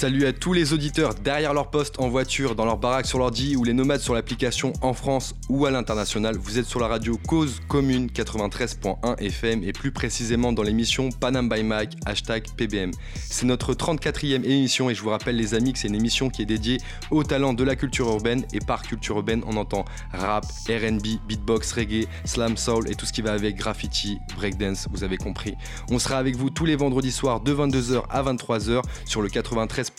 Salut à tous les auditeurs derrière leur poste en voiture, dans leur baraque sur l'ordi ou les nomades sur l'application en France ou à l'international. Vous êtes sur la radio Cause Commune 93.1 FM et plus précisément dans l'émission Panam by Mag, hashtag PBM. C'est notre 34e émission et je vous rappelle les amis que c'est une émission qui est dédiée aux talents de la culture urbaine et par culture urbaine on entend rap, RB, beatbox, reggae, slam soul et tout ce qui va avec graffiti, breakdance, vous avez compris. On sera avec vous tous les vendredis soirs de 22h à 23h sur le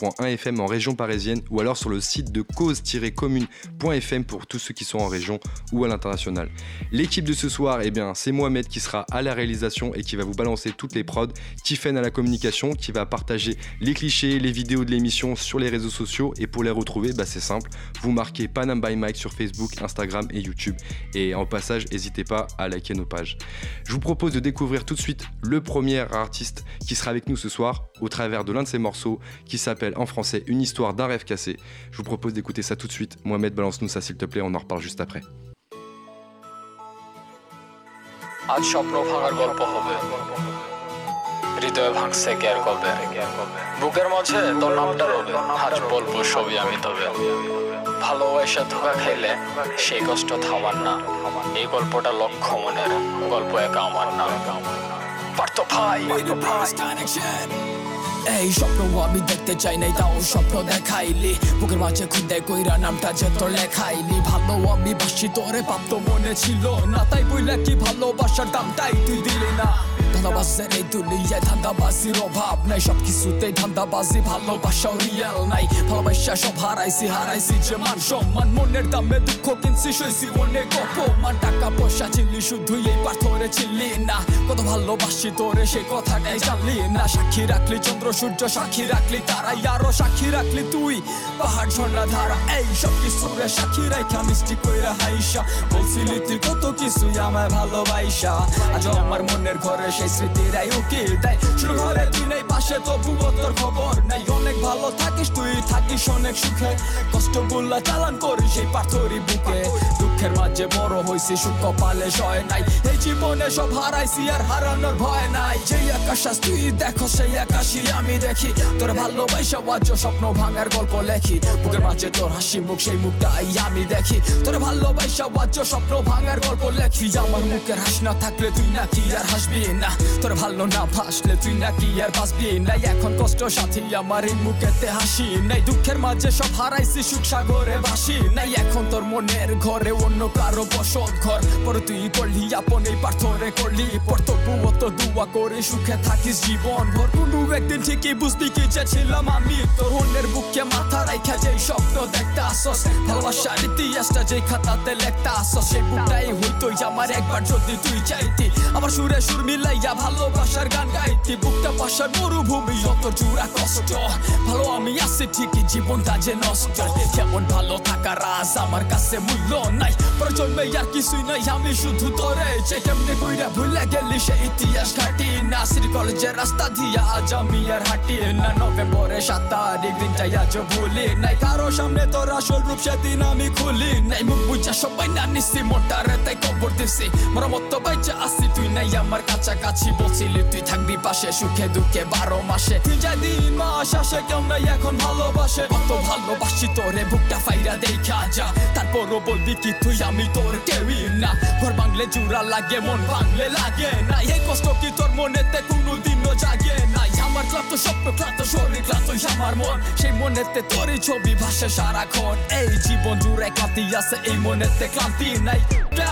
93.1 FM en région parisienne ou alors sur le site de cause-commune.fm pour tous ceux qui sont en région ou à l'international. L'équipe de ce soir, eh bien, c'est Mohamed qui sera à la réalisation et qui va vous balancer toutes les prods, Tiffen à la communication qui va partager les clichés, les vidéos de l'émission sur les réseaux sociaux et pour les retrouver, bah, c'est simple, vous marquez Panam by Mike sur Facebook, Instagram et YouTube. Et en passage, n'hésitez pas à liker nos pages. Je vous propose de découvrir tout de suite le premier artiste qui sera avec nous ce soir au travers de l'un de ses morceaux qui s'appelle en français Une histoire d'un rêve cassé. Je vous propose d'écouter ça tout de suite. Mohamed, balance-nous ça s'il te plaît, on en reparle juste après. আজ স্বপ্ন ভাঙার গল্প হবে হৃদয় ভাঙছে গ্যার কবে বুকের মাঝে তোর নামটা রবে আজ বলবো ছবি আমি তবে ভালোবাসা ধোকা খাইলে সেই কষ্ট থামার না এই গল্পটা লক্ষ্য মনের গল্প একা আমার না পার্থ ভাই এই স্বপ্ন আমি দেখতে চাই নাই, তাও স্বপ্ন দেখাইলি। বুকের মাঝে খুদে কইরা নামটা যে তোর লেখাইলি। ভালো আমি বাসি তোরে পাপ তো মনে ছিল না, তাই বইলা কি ভালোবাসার দামটাই তুই দিলি না। অভাব নাই সব ধান্দাবাজি ভালোবাসাও রিয়েল নাই। ভালোবাসা সব হারাইছি হারাইছি যে মান সম্মান, মনের দামে দুঃখ কিনছি সইছি অনেক অপমান টাকা পয়সা এই পাথরে না। কত ভালোবাসি তোরে, সেই কথাটাই জানলি না। সাক্ষী রাখলি, চন্দ্র, সূর্য, সাক্ষী রাখলি, তারাই আরও সাক্ষী রাখলি তুই। পাহাড়, ঝর্ণা, ধারা, এই সব কিছুরে সাক্ষী রাখা মিষ্টি কইরা হাইসা। বলছিলি তুই কত কিছুই আমায় ভালোবাসা। আজ আমার মনের ঘরে সেই স্মৃতিরাই উকিল দেয়। শুরু তুই নেই পাশে তবুও তোর খবর নাই। অনেক ভালো থাকিস তুই, থাকিস অনেক সুখে। কষ্টগুলা চালান করিস সেই পাথরি বুকে। দুঃখের মাঝে বড় হইছি, সুখ কপালে সয় নাই। এই জীবনে সব হারাইছি আর হারানোর ভয় নাই। যেই আকাশ তুই দেখো, সেই আকাশই আমি দেখি। তোর ভালোবাসা বাজ্য স্বপ্ন ভাঙার গল্প লেখি। বুকের মাঝে তোর হাসি মুখ, সেই মুখটাই আমি দেখি। তোর ভালোবাসা বাজ্য স্বপ্ন ভাঙার গল্প লেখি। আমার মুখের হাস না থাকলে তুই নাকি আর হাসবি না। তোর ভালো না ভাসলে তুই নাকি আর বাঁচবি নাই। এখন কষ্ট সাথী, আমার এই মুখেতে হাসি নাই। দুঃখের মাঝে সব হারাইছি, সুখ সাগরে ভাসি নাই। এখন তোর মনের ঘরে অন্য কারও বসত ঘর। পরে তুই করলি আপন এই পাথরে করলি পর। তো দুয়া করে সুখে থাকিস জীবন ভর। কোনো, একদিন ঠিকই বুঝবি কি চেয়েছিলাম আমি। তোর অন্যের বুকে মাথা রাইখা যেই স্বপ্ন দেখতে আসস, ভালোবাসার ইতিহাসটা যেই খাতাতে লেখতে আসস সেই বুকটাই হইতো আমার একবার যদি তুই চাইতি। আমার সুরে সুর মিলাইয়া ভালোবাসার গান গাইতি, বুকটা পাশার মরুভূমি যত জুড়া কষ্ট। ভালো আমি আছি, ঠিকই জীবনটা যে নষ্ট। কেমন ভালো থাকা রাজ আমার কাছে মূল্য নাই। প্রজন্মে আর কিছুই নাই, আমি শুধু তোরে যে কেমনে কইরা ভুলে গেলি সে ইতিহাস ঘাটি। নাসির কলেজের রাস্তা দিয়া আজ আমি আর হাঁটি না। নভেম্বরে সাত তারিখ দিনটাই আজ ভুলি নাই। কারও সামনে তোর আসল রূপ সেদিন আমি খুলি নাই। মুখ বুঝা সবাই না নিছি, মোটারে তাই কবর দিছি। মর মতো বাইচা আসি তুই নাই আমার কাছাকাছি। বলছিলি তুই থাকবি পাশে, সুখে দুঃখে বারো মাসে। তুই যা দিন মাস আসে কেউ এখন ভালোবাসে? কত ভালোবাসি তোরে, বুকটা ফাইরা দেখা যা। তারপরও বলবি কি তুই, আমি তোর কেউই না। ঘর বাংলে জুড়া লাগে, মন বাংলে লাগে না। এই কষ্ট কি তোর মনেতে জাগে নাই ক্লান্ত স্বপ্ন ক্লান্ত শরীর ক্লান্ত আমার মন। সেই মনেতে তোরই ছবি ভাসে সারাক্ষণ। এই জীবন জুড়ে ক্লান্তি আছে, এই মনেতে ক্লান্তি নাই।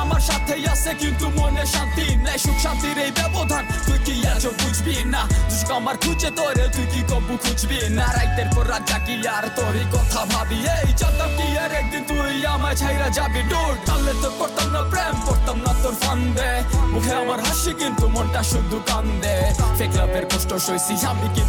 আমার সাথে আছে, কিন্তু মনে শান্তি নাই। সুখ শান্তির এই ব্যবধান তুই কি আজ বুঝবি না? দুষ্ক আমার খুঁজে তোরে, তুই কি কবু খুঁজবি না? রাইতের পর রাত জাগি আর তোরই কথা ভাবি। এই জানতাম কি আর একদিন তুই আমায় ছাইরা যাবি? দূর তাহলে তো করতাম না প্রেম করতাম না তোর ফান্দে। মুখে আমার হাসি, কিন্তু মনটা শুধু কান্দে। ফেক লাভের কষ্ট সইছি আমি কিন্তু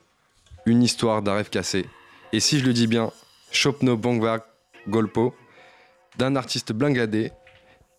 Une histoire d'un rêve cassé. Et si je le dis bien, Chopno Bangwa Golpo, d'un artiste bangladais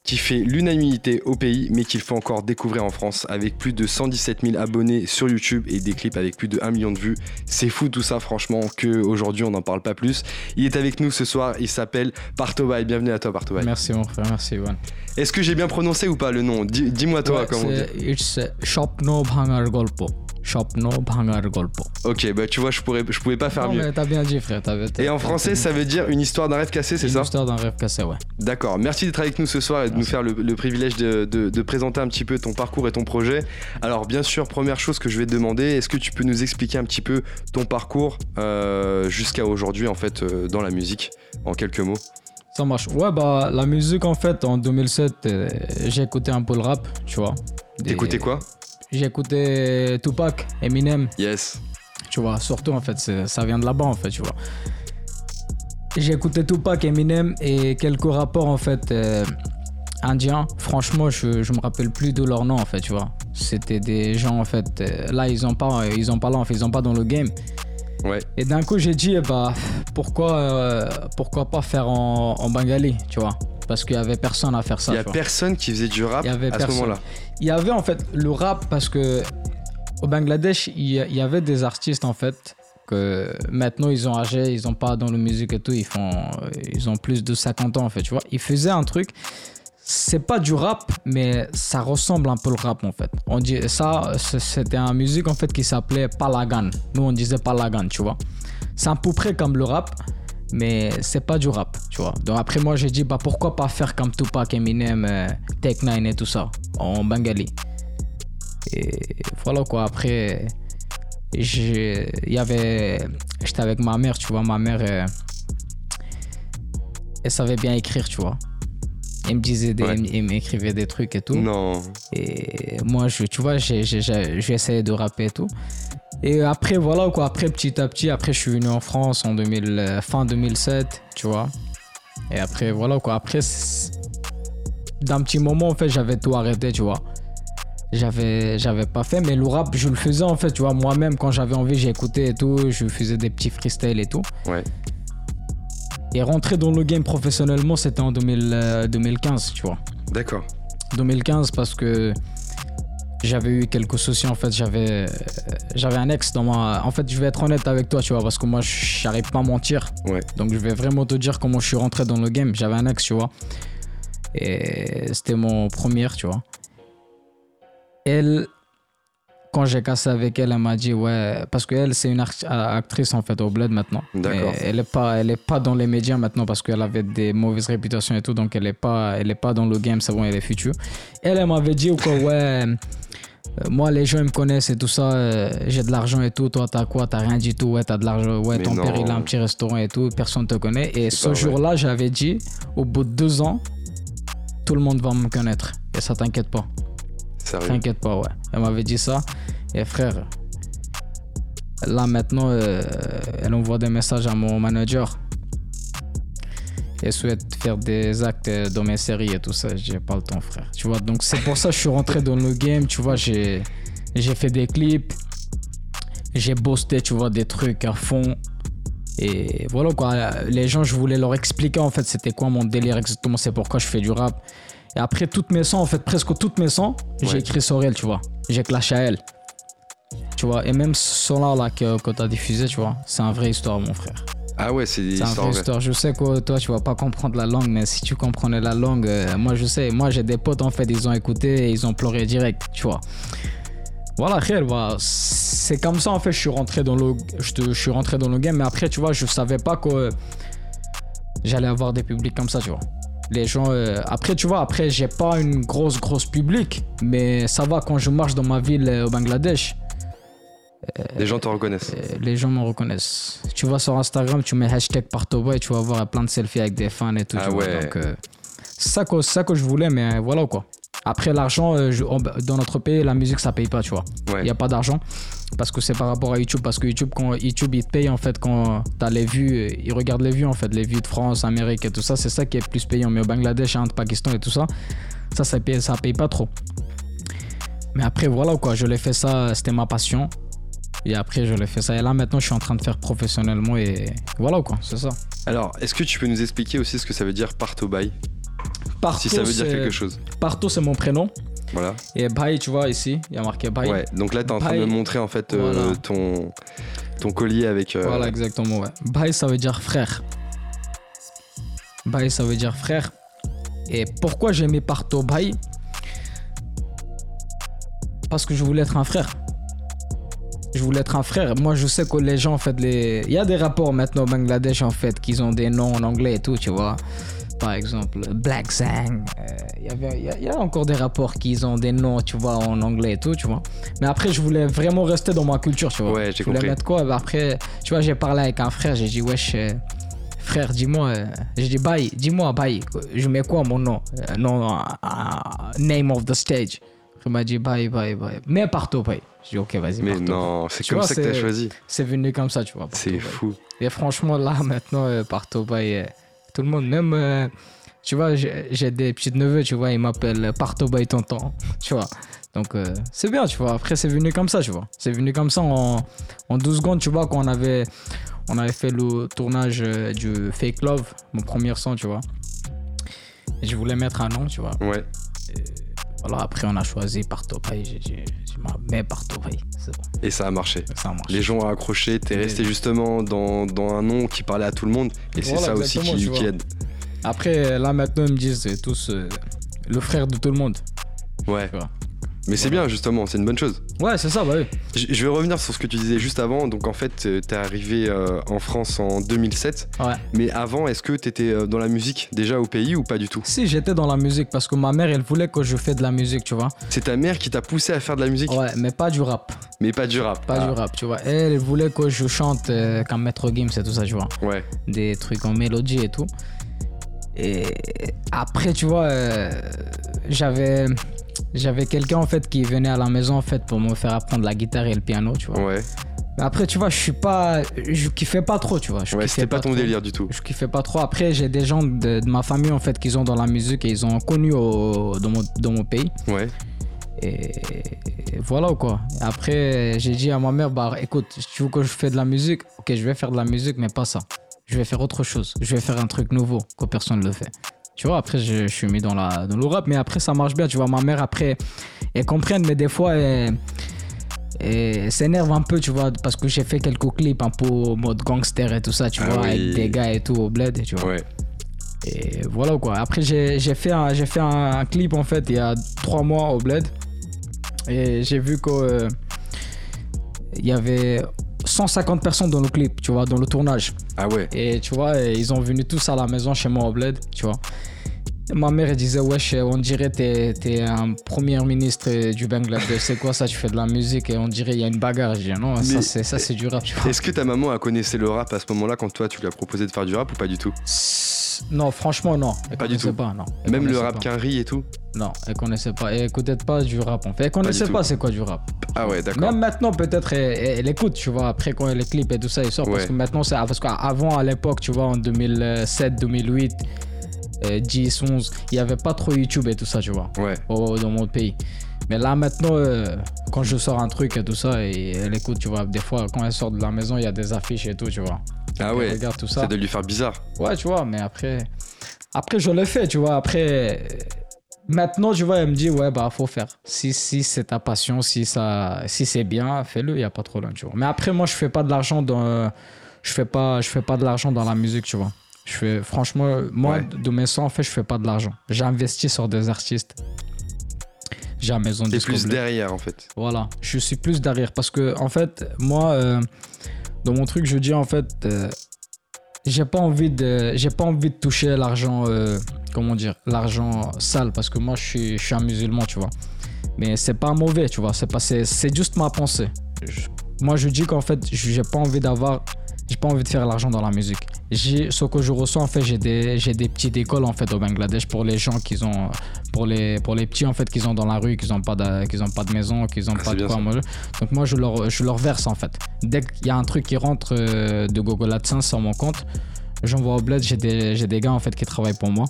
qui fait l'unanimité au pays, mais qu'il faut encore découvrir en France, avec plus de 117 000 abonnés sur YouTube et des clips avec plus de 1 million de vues. C'est fou tout ça, franchement, qu'aujourd'hui on n'en parle pas plus. Il est avec nous ce soir, il s'appelle Partobai. Bienvenue à toi, Partobai. Merci mon frère, merci Ivan. Est-ce que j'ai bien prononcé ou pas le nom Dis- Dis-moi toi Ouais, comment on dit. It's uh, Shopno Bhangar Golpo. Shopno Bhangar Golpo. Ok, bah tu vois, je, pourrais, je pouvais pas faire Non, mieux. mais t'as bien dit frère. t'as- t'as- Et en français, ça veut dire une histoire d'un rêve cassé, c'est une ça histoire d'un rêve cassé, ouais. D'accord, merci d'être avec nous ce soir et de nous faire le, le privilège de, de- de présenter un petit peu ton parcours et ton projet. Alors bien sûr, première chose que je vais te demander, est-ce que tu peux nous expliquer un petit peu ton parcours euh, jusqu'à aujourd'hui en fait euh, dans la musique, en quelques mots Ça marche. Ouais, bah la musique en fait en 2007, euh, j'ai écouté un peu le rap, tu vois. T'écoutais quoi? J'ai écouté Tupac, Eminem, Yes. tu vois. Surtout en fait, ça vient de là-bas en fait, tu vois. J'ai écouté Tupac, Eminem et quelques rappeurs en fait euh, indiens. Franchement, je, je me rappelle plus de leur nom en fait, tu vois. C'était des gens en fait. euh, là, ils ont pas, ils ont pas là, en fait, ils ont pas dans le game. Ouais. Et d'un coup, j'ai dit, bah, pourquoi, euh, pourquoi pas faire en, en bengali, tu vois? Parce qu'il y avait personne à faire ça. Il y a personne qui faisait du rap Il y avait à ce moment-là. Il y avait en fait le rap parce que au Bangladesh, il y, avait des artistes en fait que maintenant ils ont âgé, ils ont pas dans la musique et tout, ils font, ils ont plus de 50 ans en fait, tu vois. Ils faisaient un truc, c'est pas du rap, mais ça ressemble un peu le rap en fait. On dit ça, c'était un musique en fait qui s'appelait Palagan. Nous on disait Palagan, tu vois. C'est à peu près comme le rap, mais c'est pas du rap, tu vois. Donc après moi j'ai dit bah pourquoi pas faire comme Tupac, Eminem, euh, Tech Nine et tout ça en bengali. Et voilà quoi. Après il y avait j'étais avec ma mère, tu vois, ma mère euh, elle savait bien écrire, tu vois. Elle me disait des, Ouais. elle m'écrivait des trucs et tout. Non. Et moi, je, tu vois, j'ai j'ai- essayé de rapper et tout. Et après, voilà quoi. Après, petit à petit, après, je suis venu en France en 2000, euh, fin 2007, tu vois. Et après, voilà quoi. Après, d'un petit moment, en fait, j'avais tout arrêté, tu vois. J'avais, j'avais pas fait, mais le rap, je le faisais en fait, tu vois. Moi-même, quand j'avais envie, j'écoutais et tout. Je faisais des petits freestyles et tout. Ouais. Et rentrer dans le game professionnellement, c'était en 2000, euh, 2015, tu vois. D'accord. 2015 parce que j'avais eu quelques soucis en fait j'avais euh, j'avais un ex dans ma en fait je vais être honnête avec toi tu vois parce que moi j'arrive pas à mentir Ouais. donc je vais vraiment te dire comment je suis rentré dans le game j'avais un ex tu vois et c'était mon premier tu vois elle quand j'ai cassé avec elle elle m'a dit ouais parce que elle c'est une actrice en fait au bled maintenant. D'accord. Elle est pas elle est pas dans les médias maintenant parce qu'elle avait des mauvaises réputations et tout donc elle est pas elle est pas dans le game c'est bon elle est future. Elle elle m'avait dit quoi ouais euh, moi les gens ils me connaissent et tout ça euh, j'ai de l'argent et tout toi t'as quoi? T'as rien du tout. Ouais t'as de l'argent ouais Mais ton père il a un petit restaurant et tout personne te connaît. Et ce jour-là j'avais dit au bout de deux ans tout le monde va me connaître. Et ça t'inquiète pas T'inquiète pas, ouais. Elle m'avait dit ça. Et frère, là maintenant, euh, elle envoie des messages à mon manager. Elle souhaite faire des actes dans mes séries et tout ça. J'ai pas le temps, frère. Tu vois, donc c'est pour ça que je suis rentré dans le game. Tu vois, j'ai j'ai fait des clips. J'ai boosté, tu vois, des trucs à fond. Et voilà quoi, les gens, je voulais leur expliquer en fait c'était quoi mon délire exactement, c'est pourquoi je fais du rap. Et après toutes mes sons, en fait presque toutes mes sons, Ouais. j'ai écrit sur elle, tu vois. J'ai clashé à elle. Tu vois, et même ce son-là là, que, que t'as diffusé, tu vois, c'est une vraie histoire, mon frère. Ah ouais, c'est une vraie histoire. Je sais que toi, tu vas pas comprendre la langue, mais si tu comprenais la langue, euh, moi je sais. Moi j'ai des potes en fait, ils ont écouté et ils ont pleuré direct, tu vois. Voilà, voilà. c'est comme ça en fait, je suis rentré dans le, je, te- je suis rentré dans le game, mais après, tu vois, je savais pas que j'allais avoir des publics comme ça, tu vois. Les gens, euh, après, tu vois, après, j'ai pas une grosse, grosse public, mais ça va quand je marche dans ma ville euh, au Bangladesh. Les gens te reconnaissent. Euh, les gens me reconnaissent. Tu vas sur Instagram, tu mets hashtag Partoba et tu vas voir plein de selfies avec des fans et tout. Ah ouais. Donc, euh, c'est ça, que- c'est ça que je voulais, mais voilà quoi. Après, l'argent, euh, dans notre pays, la musique, ça paye pas, tu vois. Il Ouais. n'y a pas d'argent. Parce que c'est par rapport à YouTube. Parce que YouTube, quand YouTube, il te paye en fait quand t'as les vues. euh, Il regarde les vues en fait. Les vues de France, Amérique et tout ça. C'est ça qui est plus payant. Mais au Bangladesh, Inde, Pakistan et tout ça, ça, ça paye, ça paye pas trop. Mais après, voilà quoi. Je l'ai fait ça. C'était ma passion. Et après, je l'ai fait ça. Et là, maintenant, je suis en train de faire professionnellement. Et voilà quoi. C'est ça. Alors, est-ce que tu peux nous expliquer aussi ce que ça veut dire parto bay Parto, Si ça veut dire c'est- quelque chose. Parto, c'est mon prénom. Voilà. Et Bhai, tu vois, ici, il y a marqué Bhai. Ouais, donc là, t'es en train de me montrer en fait euh, Voilà. ton, ton collier avec. euh, Voilà, exactement, ouais. Bhai, ça veut dire frère. Bhai, ça veut dire frère. Et pourquoi j'ai mis Parto Bhai Parce que je voulais être un frère. Je voulais être un frère. Moi, je sais que les gens, en fait, les... il y a des rapports maintenant au Bangladesh, en fait, qui ont des noms en anglais et tout, tu vois. Par exemple, Black Sang. euh, Il y a- il y a encore des rapports qui ont des noms, tu vois, en anglais et tout, tu vois. Mais après, je voulais vraiment rester dans ma culture, tu vois. Ouais, j'ai je voulais compris. mettre quoi? Bah Après, tu vois, j'ai parlé avec un frère, j'ai dit, wesh, euh, frère, dis-moi. euh, j'ai dit, bye, dis-moi, bye. Je mets quoi mon nom? Non, name of the stage. Il m'a dit, bye, bye, bye. Mais partout, bye. J'ai dit, ok, vas-y, Mais partout. non, c'est comme vois, ça que t'as choisi. C'est venu comme ça, tu vois. C'est fou. Et franchement, là, maintenant, euh, partout, bye, tout le monde, même, euh, tu vois, j'ai des petits neveux, tu vois, ils m'appellent partout, bye, tonton, tu vois. Donc, euh, c'est bien, tu vois. Après, c'est venu comme ça, tu vois. C'est venu comme ça en, en 12 secondes, tu vois, quand on avait, on avait fait le tournage euh, du Fake Love, mon premier son, tu vois. Et je voulais mettre un nom, tu vois. Ouais. Voilà, après, on a choisi partout, bye. J'ai dit, je m'en mets partout, bye. C'est bon, Et ça a marché. ça. Les gens ont accroché, t'es resté justement dans, dans un nom qui parlait à tout le monde. Et c'est Voilà, ça aussi qui, qui aide. Après, là, maintenant, ils me disent tous euh, le frère de tout le monde. Ouais. Tu vois. Mais c'est bien justement, c'est une bonne chose. Ouais, c'est ça, bah oui. Je je vais revenir sur ce que tu disais juste avant. Donc en fait, euh, t'es arrivé euh, en France en 2007. Ouais. Mais avant, est-ce que t'étais euh, dans la musique déjà au pays ou pas du tout? Si j'étais dans la musique, parce que ma mère, elle voulait que je fasse de la musique, tu vois. C'est ta mère qui t'a poussé à faire de la musique, Ouais, mais pas du rap. mais pas du rap. Pas Ah, du rap, tu vois. Elle, elle voulait que je chante euh, comme Maître Gims et tout ça, tu vois. Ouais. Des trucs en mélodie et tout. Et après, tu vois, euh, j'avais. J'avais quelqu'un en fait qui venait à la maison en fait pour me faire apprendre la guitare et le piano, tu vois. Ouais. Mais après, tu vois, je suis pas. Je kiffais pas trop, tu vois. Je Ouais, c'était pas ton trop. délire du tout. Je kiffais pas trop. Après, j'ai des gens de, de ma famille en fait qui sont dans la musique et ils ont connu au- dans, mon, dans mon pays. Ouais. Et, et voilà quoi. Après, j'ai dit à ma mère, bah écoute, si tu veux que je fasse de la musique, ok, je vais faire de la musique, mais pas ça. Je vais faire autre chose. Je vais faire un truc nouveau que personne ne le fait. Tu vois, après, je, je suis mis dans, la, dans le rap, mais après, ça marche bien. Tu vois, ma mère, après, elle comprend, mais des fois, elle, elle s'énerve un peu, tu vois, parce que j'ai fait quelques clips un peu mode gangster et tout ça, tu Ah vois, oui. avec des gars et tout au bled, tu vois. Ouais. Et voilà quoi. Après, j'ai j'ai fait, un, j'ai fait un, un clip en fait il y a trois mois au Bled. Et j'ai vu qu'il y avait 150 personnes dans le clip, tu vois, dans le tournage. Ah ouais. Et tu vois, ils ont venu tous à la maison chez moi au Bled, tu vois. Ma mère elle disait, wesh, on dirait t'es t'es un premier ministre du Bangladesh. C'est quoi ça? Tu fais de la musique et on dirait il y a une bagarre. Je dis, non, ça Mais- c'est ça, c'est du rap, tu vois. Est-ce que ta maman a connaissé le rap à ce moment-là quand toi tu lui as proposé de faire du rap ou pas du tout? Non, franchement, non. Elle Pas du connaissait tout. Pas, non. Elle Même le connaissait rap qu'un et tout? Non, elle connaissait pas. Elle écoutait pas du rap en fait. Elle connaissait pas c'est quoi du rap. Ah ouais, d'accord. Même maintenant, peut-être, elle, elle- elle écoute, tu vois, après quand les clips et tout ça, ils sortent. Parce Ouais. que maintenant, c'est. Parce qu'avant, à l'époque, tu vois, en 2007, 2008, euh, 10, 11, il y avait pas trop YouTube et tout ça, tu vois, Ouais. au- dans mon pays. Mais là, maintenant, euh, quand je sors un truc et tout ça, et elle écoute, tu vois, des fois, quand elle sort de la maison, il y a des affiches et tout, tu vois. Ah ouais. regarde tout ça. Ça doit lui faire bizarre. Ouais, tu vois, mais après. Après, je le fais, tu vois. Après. Maintenant, tu vois, elle me dit, ouais, bah, faut faire. Si, si c'est ta passion, si, ça, si c'est bien, fais-le, il n'y a pas trop loin, tu vois. Mais après, moi, je fais pas de l'argent dans. Je fais pas, je fais pas de l'argent dans la musique, tu vois. Je fais, franchement, moi, Ouais. de mes sons, en fait, je fais pas de l'argent. J'investis sur des artistes. J'ai un maison de plus derrière en fait. Voilà, je suis plus derrière parce que en fait, moi, euh, dans mon truc, je dis en fait, euh, j'ai pas envie de, j'ai pas envie de toucher l'argent, euh, comment dire, l'argent sale parce que moi, je suis, je suis un musulman, tu vois. Mais c'est pas mauvais, tu vois. C'est pas, c'est, c'est juste ma pensée. Je- moi, je dis qu'en fait, j'ai pas envie d'avoir, j'ai pas envie de faire l'argent dans la musique. J'ai, ce que je ressens en fait, j'ai des, j'ai des petites écoles en fait au Bangladesh pour les gens qui ont, pour les, pour les petits en fait qui sont dans la rue, qui ont pas de, qui ont pas de maison, qui ont Ah, pas de quoi manger. Donc moi, je leur, je leur verse en fait. Dès qu'il y a un truc qui rentre euh, de Google AdSense sur mon compte, j'envoie au bled. J'ai des, j'ai des gars en fait qui travaillent pour moi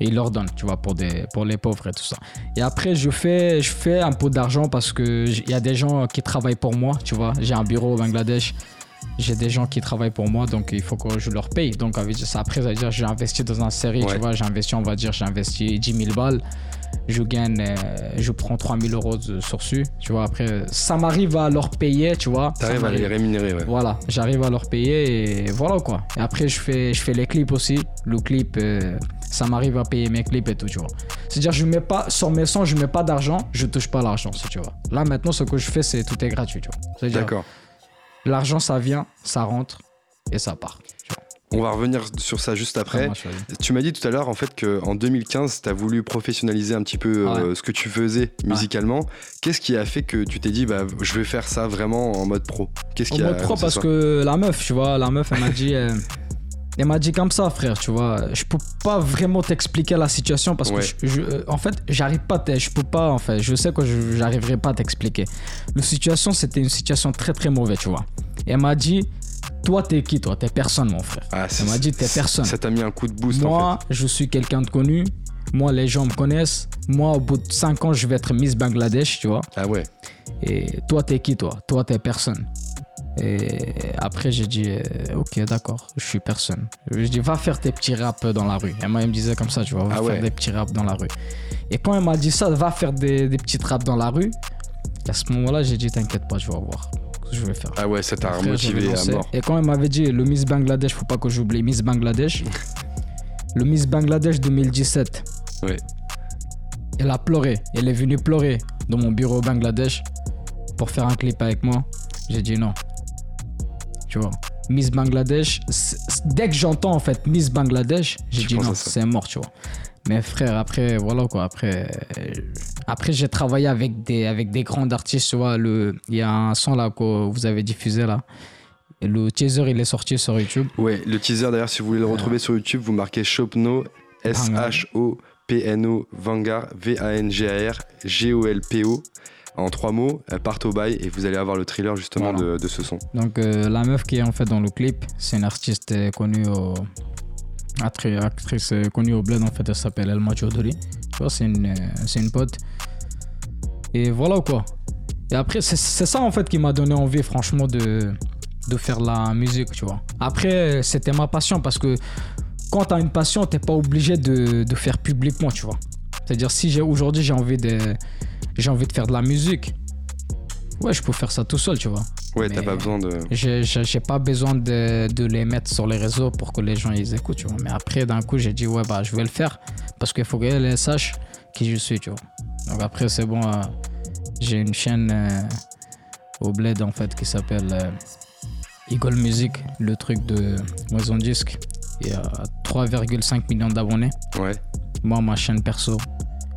et ils leur donnent, tu vois, pour, des, pour les pauvres et tout ça. Et après, je fais, je fais un peu d'argent parce que j- il y a des gens qui travaillent pour moi, tu vois. J'ai un bureau au Bangladesh. J'ai des gens qui travaillent pour moi, donc il faut que je leur paye. Donc ça, après, ça veut dire j'ai investi dans un série, Ouais. tu vois, j'ai investi, on va dire, j'ai investi 10 000 balles. Je gagne, euh, je prends 3 000 euros de sursu, tu vois. Après, ça m'arrive à leur payer, tu vois. ça T'arrives à les rémunérer, ouais. Voilà, j'arrive à leur payer et voilà quoi. Et après, je fais, je fais les clips aussi. Le clip, euh, ça m'arrive à payer mes clips et tout, tu vois. C'est-à-dire, je mets pas, sur mes sons, je mets pas d'argent, je touche pas l'argent, si tu vois. Là, maintenant, ce que je fais, c'est tout est gratuit, tu vois. D'accord. L'argent, ça vient, ça rentre et ça part. On va revenir sur ça juste après. Vas-y. Tu m'as dit tout à l'heure en fait qu'en 2015, tu as voulu professionnaliser un petit peu euh, ce que tu faisais musicalement. Qu'est-ce qui a fait que tu t'es dit bah je vais faire ça vraiment en mode pro? Qu'est-ce En qui a mode pro, parce que la meuf, tu vois, la meuf, elle m'a dit. euh, Elle m'a dit comme ça, frère, tu vois. Je peux pas vraiment t'expliquer la situation parce Ouais. que, je, je- euh, en fait, j'arrive pas, je peux pas, en fait, je sais que je- j'arriverai pas à t'expliquer. La situation, c'était une situation très très mauvaise, tu vois. Et elle m'a dit, toi, t'es qui, toi? T'es personne, mon frère. Ah, Elle m'a dit, t'es personne. Ça t'a mis un coup de boost en Moi, je suis quelqu'un de connu. Moi, les gens me connaissent. Moi, au bout de 5 ans, je vais être Miss Bangladesh, tu vois. Ah ouais. Et toi, t'es qui, toi? Toi, t'es personne. Et après, j'ai dit, euh, ok, d'accord, je suis personne. Je dis, va faire tes petits raps dans la rue. Et moi, elle me disait comme ça, tu vois, va Ah faire ouais. des petits raps dans la rue. Et quand elle m'a dit ça, va faire des, des petits raps dans la rue, à ce moment-là, j'ai dit, t'inquiète pas, je vais voir ce que je vais faire. Ah ouais, ça t'a motivé à mort. Et quand elle m'avait dit, le Miss Bangladesh, faut pas que j'oublie Miss Bangladesh. le Miss Bangladesh 2017. Ouais. Elle a pleuré. Elle est venue pleurer dans mon bureau au Bangladesh pour faire un clip avec moi. J'ai dit non. Tu vois. Miss Bangladesh, dès que j'entends en fait Miss Bangladesh, j'ai dit non, c'est mort, tu vois. Mais frère, après, voilà quoi. Après, euh, après j'ai travaillé avec des, avec des grands artistes, tu vois. Il y a un son là que vous avez diffusé là. Et le teaser, il est sorti sur YouTube. Ouais, le teaser d'ailleurs, si vous voulez le retrouver sur YouTube, vous marquez Shopno, S-H-O-P-N-O, Vanguard, V-A-N-G-A-R, G-O-L-P-O, en trois mots, euh, part au bail, et vous allez avoir le thriller justement Voilà. de, de ce son. Donc euh, la meuf qui est en fait dans le clip, c'est une artiste euh, connue au actrice, euh, connue au bled en fait, elle s'appelle Elma Chaudhry. Tu vois, c'est une c'est une pote. Et voilà quoi. Et après c'est c'est ça en fait qui m'a donné envie franchement de de faire la musique, tu vois. Après c'était ma passion parce que quand t'as une passion, t'es pas obligé de, de faire publiquement, tu vois. C'est-à-dire si j'ai aujourd'hui j'ai envie de j'ai envie de faire de la musique, ouais, je peux faire ça tout seul, tu vois. Ouais, t'as pas besoin de. J'ai j'ai- pas besoin de, de les mettre sur les réseaux pour que les gens ils écoutent, tu vois. Mais après, d'un coup, j'ai dit, ouais, bah, je vais le faire parce qu'il faut qu'elles sachent qui je suis, tu vois. Donc après, c'est bon. euh, j'ai une chaîne euh, au bled, en fait, qui s'appelle euh, Eagle Music, le truc de Maison Disque. Il y a 3,5 millions d'abonnés. Ouais. Moi, ma chaîne perso,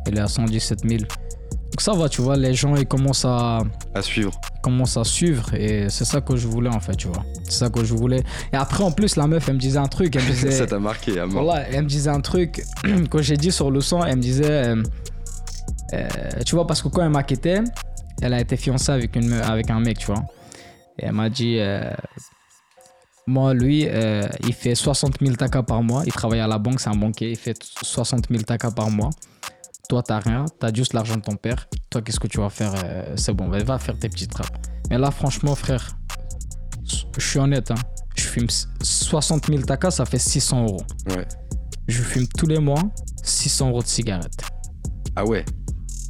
elle est à 117 000. Donc ça va, tu vois, les gens, ils commencent à À suivre. commence à suivre et c'est ça que je voulais en fait tu vois c'est ça que je voulais et après en plus la meuf elle me disait un truc elle me disait ça t'a marqué à mort. voilà elle me disait un truc que j'ai dit sur le son elle me disait euh, euh, tu vois parce que quand elle m'a quitté elle a été fiancée avec une avec un mec tu vois et elle m'a dit euh, moi lui il fait 60 000 takas par mois il travaille à la banque c'est un banquier il fait 60 000 takas par mois toi t'as rien t'as juste l'argent de ton père. Toi qu'est-ce que tu vas faire euh, c'est bon va faire tes petites trappes. Mais là franchement frère je suis honnête hein, je fume 60 000 takas ça fait 600 euros. Ouais. je fume tous les mois 600 euros de cigarettes. Ah ouais.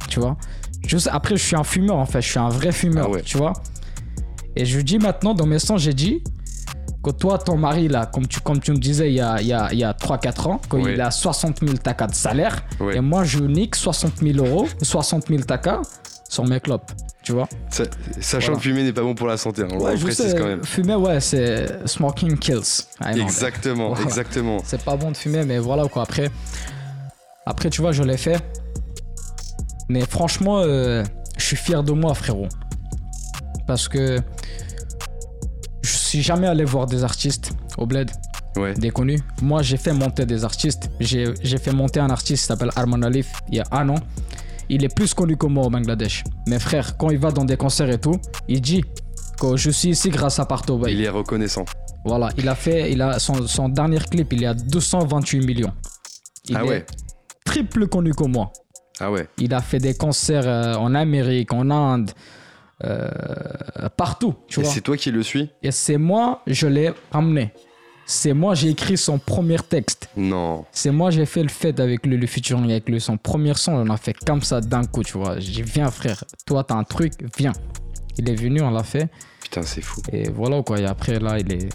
tu vois? Je sais- après je suis un fumeur en fait. Je suis un vrai fumeur Ah ouais. tu vois? Et je dis maintenant dans mes sons j'ai dit que toi ton mari là comme tu, comme tu me disais il y a, il y a, il y a 3-4 ans quand Ouais. il a 60 000 takas de salaire et moi je nique 60 000 euros 60 000 takas sur mes clopes tu vois Ça- sachant Voilà. que fumer n'est pas bon pour la santé, hein, on ouais le je précise sais quand même. fumer ouais c'est smoking kills know. Exactement, Voilà. exactement. c'est pas bon de fumer mais voilà quoi après après tu vois je l'ai fait mais franchement euh, je suis fier de moi frérot parce que suis jamais allé voir des artistes au bled Ouais. des connus moi j'ai fait monter des artistes j'ai j'ai fait monter un artiste qui s'appelle Arman Alif il y a un an il est plus connu que moi au Bangladesh mes frères quand il va dans des concerts et tout il dit que je suis ici grâce à Parto Bay. Il est reconnaissant. Voilà, il a fait, il a son, son dernier clip, il est à 228 millions. Il Ah est ouais. triple connu que moi. Ah ouais. Il a fait des concerts euh, en Amérique, en Inde, euh, partout, tu Et vois. c'est toi qui le suis? Et c'est moi, je l'ai ramené. C'est moi, j'ai écrit son premier texte. Non. C'est moi, j'ai fait le fait avec lui, le featuring avec lui. Son premier son, on a fait comme ça d'un coup, tu vois. J'ai dit, viens frère, toi t'as un truc, viens. Il est venu, on l'a fait. Putain, c'est fou. Et voilà quoi. Et après, là, il est.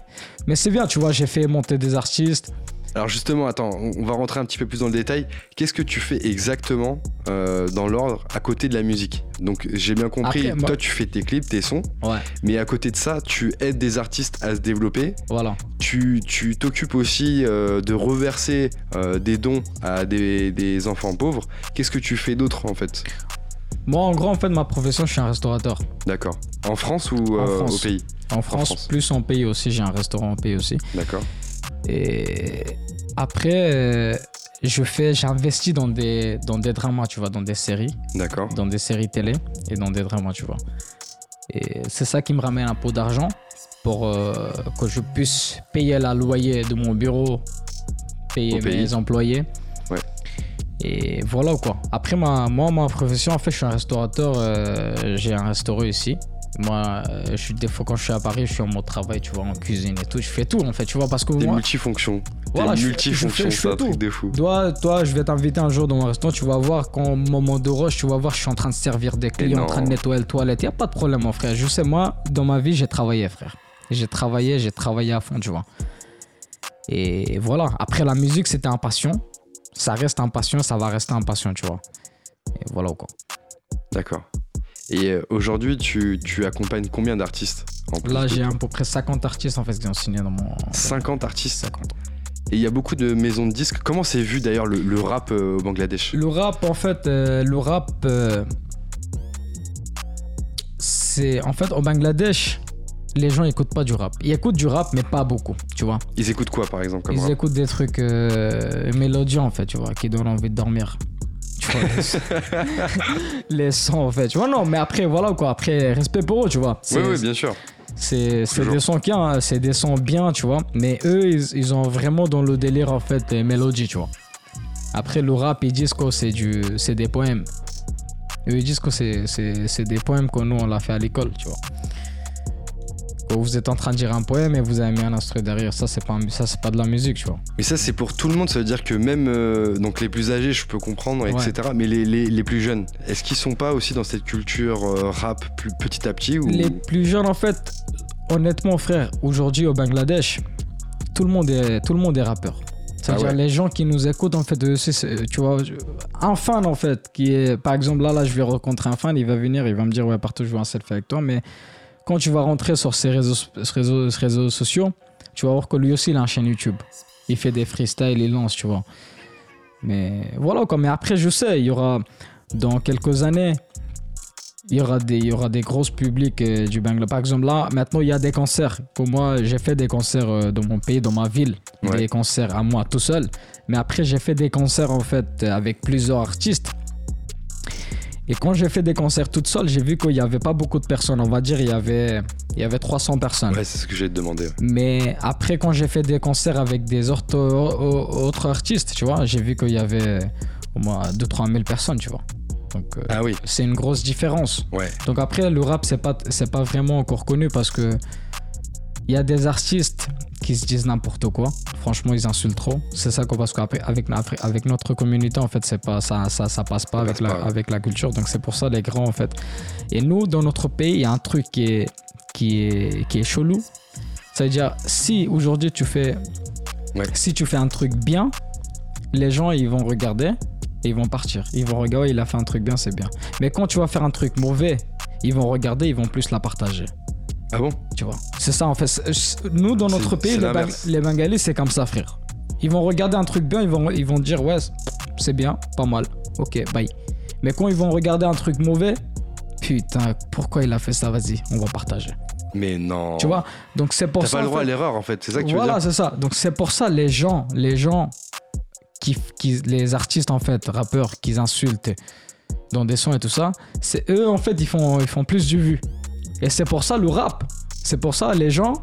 Mais c'est bien, tu vois, j'ai fait monter des artistes. Alors justement, attends, on va rentrer un petit peu plus dans le détail. Qu'est-ce que tu fais exactement euh, dans l'ordre à côté de la musique? Donc j'ai bien compris, Après, moi- toi tu fais tes clips, tes sons, Ouais. mais à côté de ça, tu aides des artistes à se développer. Voilà. Tu tu t'occupes aussi euh, de reverser euh, des dons à des, des enfants pauvres. Qu'est-ce que tu fais d'autre en fait? Moi, en gros, en fait, ma profession, je suis un restaurateur. D'accord. En France ou En France. au pays? En France, France. plus en pays aussi. J'ai un restaurant en pays aussi. D'accord. Et après, je fais, j'investis dans des, dans des dramas, tu vois, dans des séries, D'accord. dans des séries télé et dans des dramas, tu vois. Et c'est ça qui me ramène un peu d'argent pour euh, que je puisse payer la loyer de mon bureau, payer mes employés. Ouais. Et voilà quoi. Après, ma, moi, ma profession, en fait, je suis un restaurateur. euh, j'ai un restaurant ici. Moi, euh, je suis, des fois, quand je suis à Paris, je suis en mode travail, tu vois, en cuisine et tout. Je fais tout, en fait, tu vois, parce que T'es moi, multifonctions. Voilà, T'es je c'est un truc tout. de fou. toi, toi, je vais t'inviter un jour dans mon restaurant, tu vas voir, quand au moment de rush, tu vas voir, je suis en train de servir des clients, en train de nettoyer le toilette. Il n'y a pas de problème, mon frère. Je sais, moi, dans ma vie, j'ai travaillé, frère. J'ai travaillé, j'ai travaillé à fond, tu vois. Et voilà. Après, la musique, c'était un passion. Ça reste un passion, ça va rester un passion, tu vois. Et voilà quoi. D'accord. Et euh, aujourd'hui, tu, tu accompagnes combien d'artistes en plus Là, j'ai à peu près 50 artistes en fait qui ont signé dans mon. 50 artistes 50. Et il y a beaucoup de maisons de disques. Comment c'est vu d'ailleurs le, le rap euh, au Bangladesh? Le rap, en fait, euh, le rap, euh, c'est en fait au Bangladesh, les gens écoutent pas du rap. Ils écoutent du rap, mais pas beaucoup, tu vois. Ils écoutent quoi par exemple comme Ils rap? écoutent des trucs mélodieux en fait, tu vois, qui donnent envie de dormir. Les, sons en fait, tu vois. Non, mais après, voilà quoi. Après, respect pour eux, tu vois. Oui, oui, bien sûr. C'est des sons qui, hein, c'est des sons bien, tu vois. Mais eux, ils, ils ont vraiment dans le délire en fait des mélodies, tu vois. Après le rap, ils disent que c'est des poèmes. Eux, ils disent que c'est des poèmes que nous on l'a fait à l'école, tu vois. Vous êtes en train de dire un poème et vous avez mis un instrument derrière, ça c'est pas, un- ça c'est pas de la musique, tu vois. Mais ça, c'est pour tout le monde. Ça veut dire que même euh, donc les plus âgés, je peux comprendre, etc. Mais les, les, les plus jeunes, est-ce qu'ils sont pas aussi dans cette culture euh, rap plus, petit à petit ou... Les plus jeunes, en fait, honnêtement, frère, aujourd'hui au Bangladesh, tout le monde est, tout le monde est rappeur. C'est-à-dire Ah ouais. les gens qui nous écoutent, en fait, c'est- tu vois, un fan, en fait, qui est, par exemple, là, là, je vais rencontrer un fan, il va venir, il va me dire, ouais, partout, je veux un selfie avec toi, mais quand tu vas rentrer sur ces réseaux, réseaux, réseaux sociaux, tu vas voir que lui aussi, il a une chaîne YouTube. Il fait des freestyles, il lance, tu vois. Mais voilà, quoi. Mais après, je sais, il y aura, dans quelques années, il y aura des, il y aura des grosses publics euh, du Bangladesh. Par exemple, là, maintenant, il y a des concerts. Pour moi, j'ai fait des concerts euh, dans mon pays, dans ma ville. Ouais. Des concerts à moi tout seul. Mais après, j'ai fait des concerts, en fait, avec plusieurs artistes. Et quand j'ai fait des concerts toute seule, j'ai vu qu'il n'y avait pas beaucoup de personnes. On va dire, il y avait, il y avait 300 personnes. Ouais, c'est ce que j'ai demandé. ouais. Mais après, quand j'ai fait des concerts avec des autres, autres artistes, tu vois, j'ai vu qu'il y avait au moins 2-3 000 personnes, tu vois. Donc, euh, Ah oui, c'est une grosse différence. ouais. Donc après, le rap, c'est pas, c'est pas vraiment encore connu parce que il y a des artistes qui se disent n'importe quoi. Franchement, ils insultent trop. C'est ça qu'on parce qu'après, avec, après- avec notre communauté, en fait, c'est pas, ça, ça, ça passe pas, Ça avec, passe la, pas, ouais. avec la culture. Donc c'est pour ça, les grands, en fait. Et nous, dans notre pays, il y a un truc qui est, qui est, qui est chelou. C'est-à-dire, si aujourd'hui tu fais, Ouais. si tu fais un truc bien, les gens, ils vont regarder et ils vont partir. Ils vont regarder, il a fait un truc bien, c'est bien. Mais quand tu vas faire un truc mauvais, ils vont regarder, ils vont plus la partager. Ah bon Tu vois. C'est ça en fait. Nous, dans notre pays, les, Bang- l'inverse. les Bengalis, c'est comme ça, frère. Ils vont regarder un truc bien, ils vont, ils vont dire, ouais, c'est bien, pas mal. Ok, bye. Mais quand ils vont regarder un truc mauvais, putain, pourquoi il a fait ça? Vas-y, on va partager. Mais non. Tu vois? Donc c'est pour ça. pas le droit fait- à l'erreur en fait, c'est ça que tu voilà, veux dire c'est ça. Donc c'est pour ça les gens, les gens qui, qui les artistes en fait, rappeurs qui insultent dans des sons et tout ça, c'est eux en fait ils font ils font plus du vu. Et c'est pour ça le rap. C'est pour ça les gens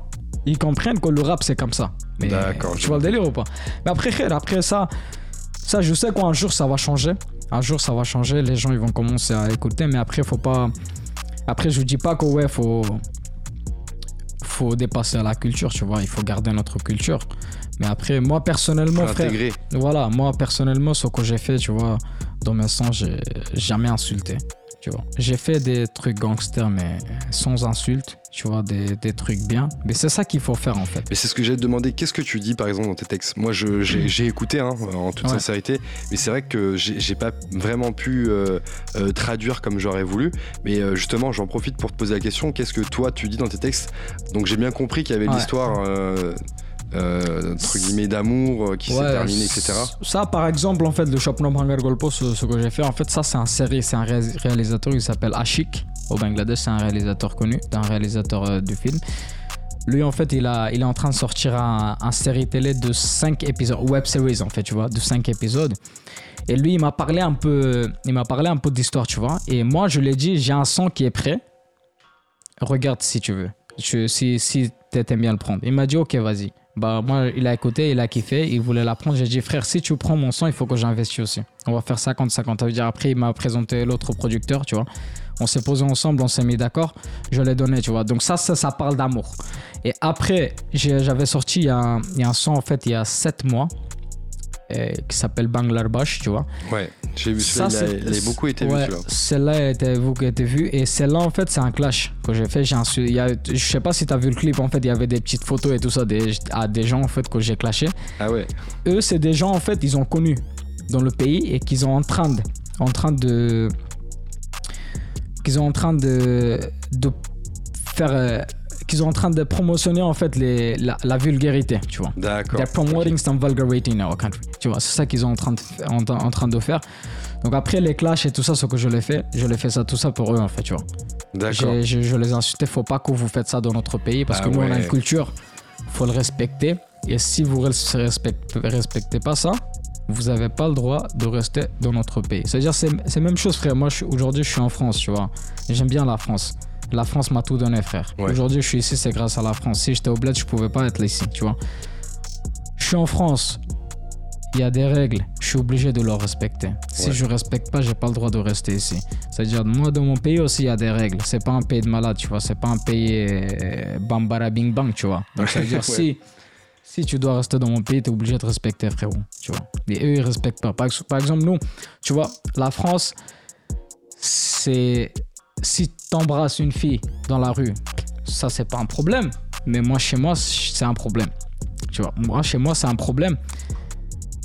ils comprennent que le rap c'est comme ça. D'accord, Tu vois le délire ou pas? Mais après frère, après ça ça je sais qu'un jour ça va changer. Un jour ça va changer, les gens ils vont commencer à écouter mais après faut pas Après, je vous dis pas que ouais, faut faut dépasser la culture, tu vois. Il faut garder notre culture. Mais après, moi personnellement, frère, voilà, moi personnellement, ce que j'ai fait, tu vois, dans mes sons, j'ai jamais insulté, tu vois. J'ai fait des trucs gangsters, mais sans insulte, tu vois, des, des trucs bien. Mais c'est ça qu'il faut faire en fait. Mais c'est ce que j'ai demandé. Qu'est-ce que tu dis par exemple dans tes textes? Moi, je- j'ai écouté hein, en toute Ouais. sincérité, mais c'est vrai que j'ai j'ai pas vraiment pu euh, euh, traduire comme j'aurais voulu. Mais euh, justement, j'en profite pour te poser la question. Qu'est-ce que toi tu dis dans tes textes? Donc j'ai bien compris qu'il y avait Ouais. l'histoire. Euh, entre guillemets d'amour euh, qui s'est Ouais, terminée, etc. Ça, par exemple, en fait, le Shopnom Hangar Golpo, ce, ce que j'ai fait, en fait, ça, c'est un série, c'est un ré- réalisateur qui s'appelle Ashik au Bangladesh. C'est un réalisateur connu, c'est un réalisateur euh, du film. Lui, en fait, il, a, il est en train de sortir un, un série télé de 5 épisodes, web series, en fait, tu vois, de 5 épisodes. Et lui, il m'a parlé un peu, il m'a parlé un peu d'histoire, tu vois. Et moi, je lui ai dit, j'ai un son qui est prêt. Regarde si tu veux. Tu- si si t'aimes bien le prendre. Il m'a dit, ok, vas-y. Bah, moi, il a écouté, il a kiffé, il voulait l'apprendre. J'ai dit, frère, si tu prends mon son, il faut que j'investisse aussi. On va faire 50-50. Ça dire, après, il m'a présenté l'autre producteur, tu vois. On s'est posé ensemble, on s'est mis d'accord. Je l'ai donné, tu vois. Donc, ça, ça, ça parle d'amour. Et après, j'avais sorti, il y, a un, un son, en fait, il y a 7 mois, euh, qui s'appelle Banglarbash, tu vois. Ouais, j'ai vu Ça, c'est- Il a, il a beaucoup été vu ouais, celui-là. Celle-là a été beaucoup été vue. Et celle-là, en fait, c'est un clash que j'ai fait. J'ai un su- il y a, je sais pas si tu as vu le clip. En fait, il y avait des petites photos et tout ça des, à des gens en fait que j'ai clashé. Ah ouais. Eux, c'est des gens en fait, ils ont connu dans le pays et qu'ils sont en train de, en train de, qu'ils sont en train de, de faire, euh, qu'ils sont en train de promotionner en fait les, la, la vulgarité, tu vois. D'accord. They're promoting some vulgarity in our country. Tu vois, c'est ça qu'ils sont en train, de, fa- en, en train de faire. Donc après les clashs et tout ça, ce que je l'ai fait, je l'ai fait ça, tout ça pour eux en fait, tu vois. D'accord. Je, je les insultais, faut pas que vous faites ça dans notre pays parce Ah que nous on a une culture, faut le respecter. Et si vous ne respectez, respectez pas ça, vous n'avez pas le droit de rester dans notre pays. C'est-à-dire, c'est la même chose, frère. Moi, aujourd'hui, je suis en France, tu vois. J'aime bien la France. La France m'a tout donné, frère. Ouais. Aujourd'hui, je suis ici, c'est grâce à la France. Si j'étais au bled, je pouvais pas être ici, tu vois. Je suis en France. Il y a des règles, je suis obligé de leur respecter. Si Ouais. je respecte pas, j'ai pas le droit de rester ici. C'est-à-dire, moi, dans mon pays aussi, il y a des règles. C'est pas un pays de malade, tu vois. C'est pas un pays euh, bambara bing bang, tu vois. Donc, ça veut dire, Ouais. si, si tu dois rester dans mon pays, tu es obligé de respecter, frérot. Tu vois. Et eux, ils respectent pas. Par exemple, nous, tu vois, la France, c'est. Si t'embrasses une fille dans la rue, ça, c'est pas un problème. Mais moi, chez moi, c'est un problème. Tu vois, moi, chez moi, c'est un problème.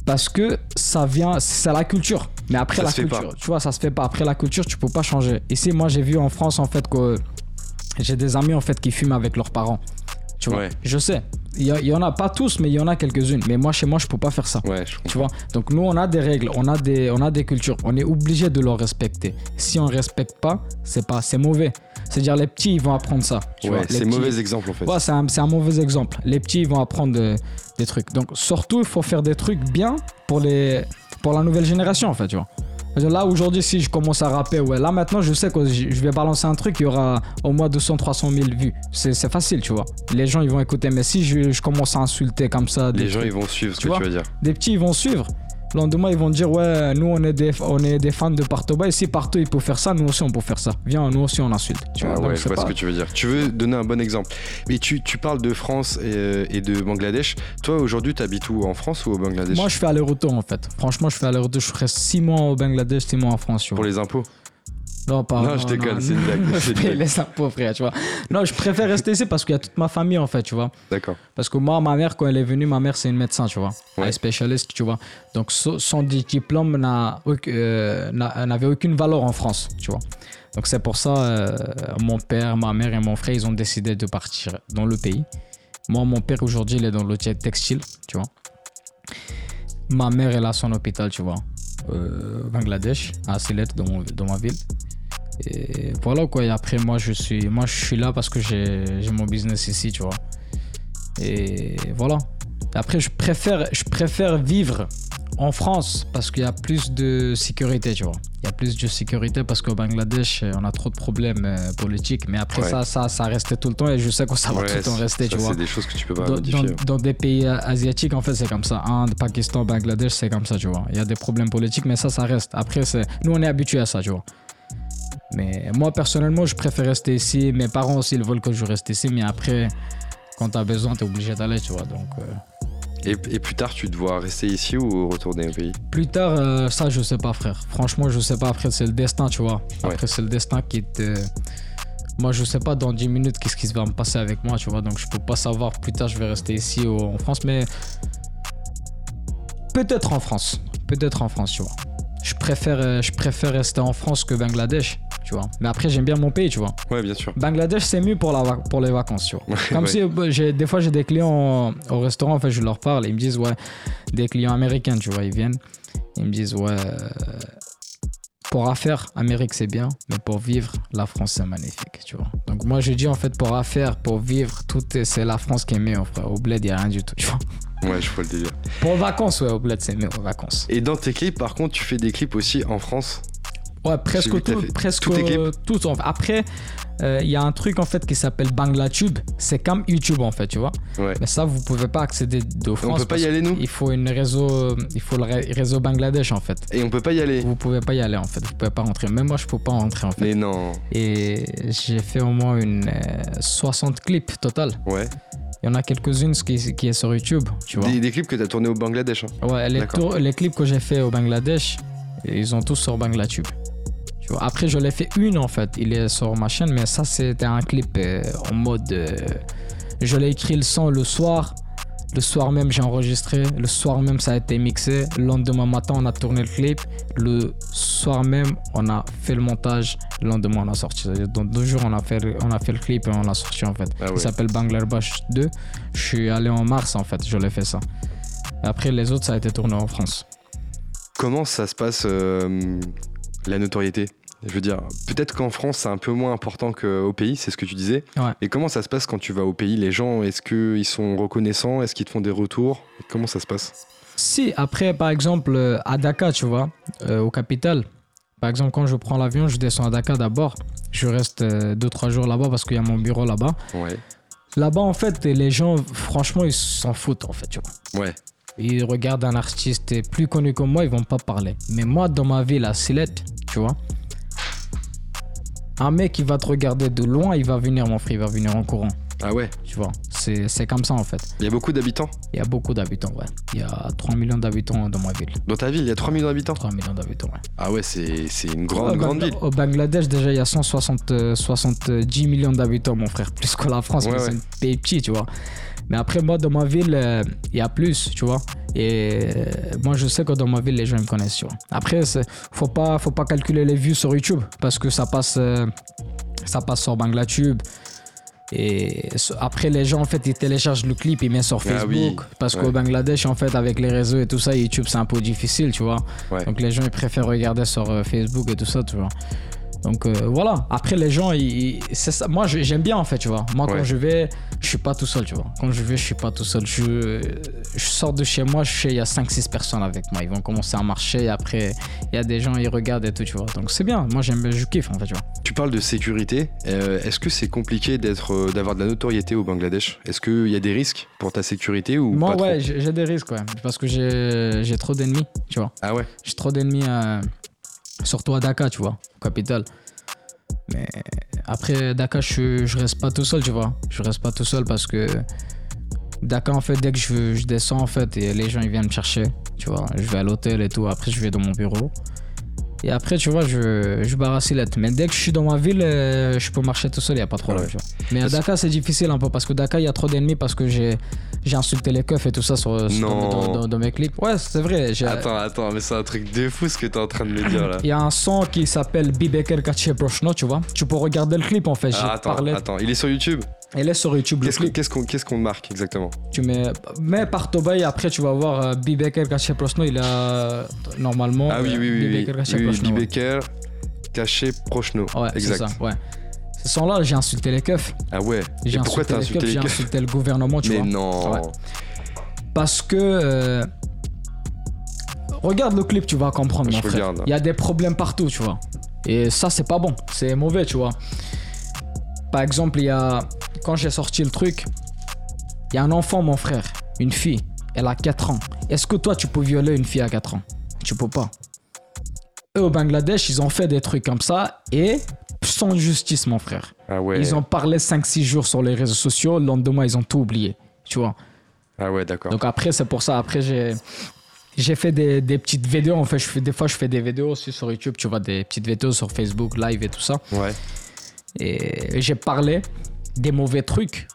Parce que ça vient, c'est la culture. Mais après Ça la culture, tu vois, ça se fait pas. Après la culture, tu peux pas changer. Ici, moi, j'ai vu en France, en fait, que j'ai des amis, en fait, qui fument avec leurs parents. Tu vois, Ouais. je sais. Il y, en a pas tous, mais il y en a quelques-unes. Mais moi, chez moi, je peux pas faire ça. Ouais, je. Tu vois? Donc nous, on a des règles, on a des, on a des cultures. On est obligé de les respecter. Si on respecte pas, c'est pas, c'est mauvais. C'est-à-dire les petits, ils vont apprendre ça. tu Ouais, c'est mauvais exemple en fait. Ouais, c'est un, c'est un mauvais exemple. Les petits, ils vont apprendre de- des trucs. Donc surtout, il faut faire des trucs bien pour les, pour la nouvelle génération, en fait, tu vois. Là, aujourd'hui, si je commence à rapper, ouais, là maintenant, je sais que je vais balancer un truc, il y aura au moins 200, 300 000 vues. C'est c'est facile, tu vois. Les gens, ils vont écouter. Mais si je, je commence à insulter comme ça, des Les gens trucs- ils vont suivre ce Tu que vois tu veux dire. des petits ils vont suivre. Le lendemain, ils vont dire Ouais, nous on est des, on est des fans de Partoba et si Parto il peut faire ça, nous aussi on peut faire ça. Viens, nous aussi on insulte. Tu vois, Ah ouais, je vois pas- ce que tu veux dire. Tu veux donner un bon exemple. Mais tu, tu parles de France et, euh, et de Bangladesh. Toi aujourd'hui, tu habites où En France ou au Bangladesh? Moi je fais aller-retour en fait. Franchement, je fais aller-retour. Je ferai 6 mois au Bangladesh, 6 mois en France. Tu Pour les impôts? Non, pas Non, je déconne, c'est une blague, c'est les impôts, frère, tu vois. Non, je préfère rester ici parce qu'il y a toute ma famille en fait, tu vois. D'accord. Parce que moi, ma mère, quand elle est venue, ma mère, c'est une médecin, tu vois. Ouais. Elle est spécialiste, tu vois. Donc, so- son di- diplôme euh, n'a- n'avait aucune valeur en France, tu vois. Donc, c'est pour ça, euh, mon père, ma mère et mon frère, ils ont décidé de partir dans le pays. Moi, mon père, aujourd'hui, il est dans le textile, tu vois. Ma mère, elle a son hôpital, tu vois. euh, Bangladesh, à Sylhet, dans, mon- dans ma ville. Et voilà quoi. Et après, moi, je suis, moi, je suis là parce que j'ai mon business ici, tu vois. Et voilà. Après, je préfère, je préfère vivre en France parce qu'il y a plus de sécurité, tu vois. Il y a plus de sécurité parce qu'au Bangladesh, on a trop de problèmes euh, politiques. Mais après, Ouais. ça, ça, ça restait tout le temps et je sais que ça va Ouais, tout le temps rester, ça, tu vois. C'est des choses que tu peux pas Dans, modifier. dans- dans des pays euh, asiatiques, en fait, c'est comme ça. Inde, Pakistan, Bangladesh, c'est comme ça, tu vois. Il y a des problèmes politiques, mais ça, ça reste. Après, nous, on est habitués à ça, tu vois. Mais moi, personnellement, je préfère rester ici. Mes parents aussi, ils veulent que je reste ici. Mais après, quand t'as besoin, t'es obligé d'aller, tu vois. Donc, euh, Et, et plus tard, tu dois rester ici ou retourner au pays? Plus tard, euh, ça, je sais pas, frère. Franchement, je sais pas. Après, c'est le destin, tu vois. Ouais. Après, c'est le destin qui te. Moi, je sais pas dans 10 minutes qu'est-ce qui va me passer avec moi, tu vois. Donc, je peux pas savoir plus tard, je vais rester ici ou en France. Mais peut-être en France. Peut-être en France, tu vois. Je préfère, euh, je préfère rester en France que Bangladesh, tu vois. Mais après, j'aime bien mon pays, tu vois. Ouais, bien sûr. Bangladesh, c'est mieux pour, la, pour les vacances, tu vois. Comme Ouais. si, euh, des fois, j'ai des clients au restaurant, en fait, je leur parle, ils me disent, ouais, des clients américains, tu vois, ils viennent, ils me disent, ouais, euh, pour affaires, Amérique, c'est bien, mais pour vivre, la France, c'est magnifique, tu vois. Donc, moi, je dis, en fait, pour affaires, pour vivre, tout est, c'est la France qui est mieux, frère. Au bled, il n'y a rien du tout, tu vois. Ouais, je vois le délire. Pour vacances, ouais, au bled, c'est mieux, aux vacances. Et dans tes clips, par contre, tu fais des clips aussi en France? Ouais, presque tout. Presque tout. en fait. Après, euh, il y a un truc en fait qui s'appelle BanglaTube. C'est comme YouTube en fait, tu vois. Ouais. Mais ça, vous pouvez pas accéder de France. peut pas y aller, nous? Il faut une réseau, il faut le ré- réseau Bangladesh en fait. Et on peut pas y aller? Vous pouvez pas y aller en fait. Vous pouvez pas rentrer. Même moi, je peux pas rentrer en fait. Mais non. Et j'ai fait au moins une euh, 60 clips total. Ouais. Il y en a quelques-unes qui, qui est sur YouTube, tu vois. Des, des clips que t'as tourné au Bangladesh. hein. Ouais, les, clips que j'ai fait au Bangladesh, ils ont tous sur Banglatube. Tu vois. Après, je l'ai fait une en fait. Il est sur ma chaîne, mais ça, c'était un clip euh, en mode. euh, je l'ai écrit le son le soir. Le soir même, j'ai enregistré. Le soir même, ça a été mixé. Le lendemain matin, on a tourné le clip. Le soir même, on a fait le montage. Le lendemain, on a sorti. Dans deux jours, on a fait, on a fait le clip et on l'a sorti en fait. Ah. Il s'appelle Bangladesh 2. Je suis allé en mars en fait. Je l'ai fait ça. Après, les autres, ça a été tourné en France. Comment ça se passe euh, la notoriété? Je veux dire, peut-être qu'en France c'est un peu moins important qu'au pays, c'est ce que tu disais. Ouais. Et comment ça se passe quand tu vas au pays Les gens, est-ce qu'ils sont reconnaissants? Est-ce qu'ils te font des retours? Comment ça se passe? Si, après, par exemple, euh, à Dakar, tu vois, euh, au capital, par exemple, quand je prends l'avion, je descends à Dakar d'abord. Je reste 2-3 jours là-bas parce qu'il y a mon bureau là-bas. Ouais. Là-bas, en fait, les gens, franchement, ils s'en foutent, en fait, tu vois. Ouais. Ils regardent un artiste plus connu que moi, ils vont pas parler. Mais moi, dans ma ville, à Sillette, tu vois, un mec, il va te regarder de loin, il va venir, mon frère, il va venir en courant, Ah ouais? Tu vois. C'est c'est comme ça, en fait. Il y a beaucoup d'habitants? Il y a beaucoup d'habitants, ouais. Il y a 3 millions d'habitants dans ma ville. Dans ta ville, il y a 3 millions d'habitants? 3 millions d'habitants, ouais. Ah ouais, c'est c'est une grande, Au grande Bangla- ville. Au Bangladesh, déjà, il y a 160, euh, 70 millions d'habitants, mon frère. Plus que la France, Ouais, mais ouais. c'est un pays petit, tu vois. Mais après, moi, dans ma ville, euh, il y a plus, tu vois. Et euh, moi, je sais que dans ma ville, les gens ils me connaissent, tu vois. Après, faut pas, faut pas calculer les vues sur YouTube parce que ça passe, euh, ça passe sur Banglatube. Et après, les gens, en fait, ils téléchargent le clip, ils mettent sur Ah Facebook. oui, Parce ouais. qu'au Bangladesh, en fait, avec les réseaux et tout ça, YouTube, c'est un peu difficile, tu vois. Ouais. Donc, les gens, ils préfèrent regarder sur Facebook et tout ça, tu vois. Donc, euh, voilà. Après, les gens, ils, ils- c'est ça. Moi, j'aime bien, en fait, tu vois. Moi, Ouais. quand je vais, je suis pas tout seul, tu vois. Quand je vais, je suis pas tout seul. Je, je sors de chez moi, je sais, il y a 5-6 personnes avec moi. Ils vont commencer à marcher. Après, il y a des gens, ils regardent et tout, tu vois. Donc, c'est bien. Moi, j'aime, je kiffe, en fait, tu vois. Tu parles de sécurité. euh, Est-ce que c'est compliqué d'être, euh, d'avoir de la notoriété au Bangladesh? Est-ce qu'il y a des risques pour ta sécurité ou Moi, pas ouais, j'ai des risques, ouais. Parce que j'ai j'ai trop d'ennemis, tu vois. Ah ouais? J'ai trop d'ennemis, euh, surtout à Dakar, tu vois, capitale. Mais après, Dakar, je, je reste pas tout seul, tu vois. Je reste pas tout seul parce que Dakar, en fait, dès que je, je descends, en fait, et les gens, ils viennent me chercher, tu vois. Je vais à l'hôtel et tout. Après, je vais dans mon bureau. Et après, tu vois, je, je barre à Sillette. Mais dès que je suis dans ma ville, euh, je peux marcher tout seul, il n'y a pas de problème. Ouais. Mais à Dakar, c'est difficile un peu parce que Dakar, il y a trop d'ennemis parce que j'ai j'ai insulté les keufs et tout ça sur, sur- Non. dans, dans- dans mes clips. Ouais, c'est vrai. Attends, attends, mais c'est un truc de fou ce que t'es en train de me dire là. il y a un son qui s'appelle Bibeker Kache Prochno, tu vois. Tu peux regarder le clip en fait. Ah, attends, parlé. attends, il est sur YouTube Elle est sur YouTube le Qu'est-ce qu'on clip. qu'est-ce qu'on qu'est-ce qu'on marque exactement? Tu mets, mets par Tobay après tu vas voir euh, Bibeker Kache Prochno. Il a normalement. Ah oui, oui, oui. Bibeker caché Prochno. Ouais, c'est exact. ça, ouais. Ce son-là, j'ai insulté les keufs. Ah ouais. J'ai insulté les J'ai keufs insulté le gouvernement, tu Mais vois. non. Ouais. Parce que. euh, regarde le clip, tu vas comprendre, Je mon frère. regarde. Il y a des problèmes partout, tu vois. Et ça, c'est pas bon. C'est mauvais, tu vois. Par exemple, il y a. Quand j'ai sorti le truc, il y a un enfant, mon frère, une fille, elle a 4 ans. Est-ce que toi, tu peux violer une fille à 4 ans? Tu peux pas. eux au Bangladesh, ils ont fait des trucs comme ça et sans justice, mon frère. Ah ouais. Ils ont parlé 5-6 jours sur les réseaux sociaux, le lendemain, ils ont tout oublié. Tu vois. Ah ouais, d'accord. Donc après, c'est pour ça. Après, j'ai. J'ai fait des, des petites vidéos. En fait, je fais, des fois, je fais des vidéos aussi sur YouTube. Tu vois, des petites vidéos sur Facebook, live et tout ça. Ouais. Et j'ai parlé des mauvais trucs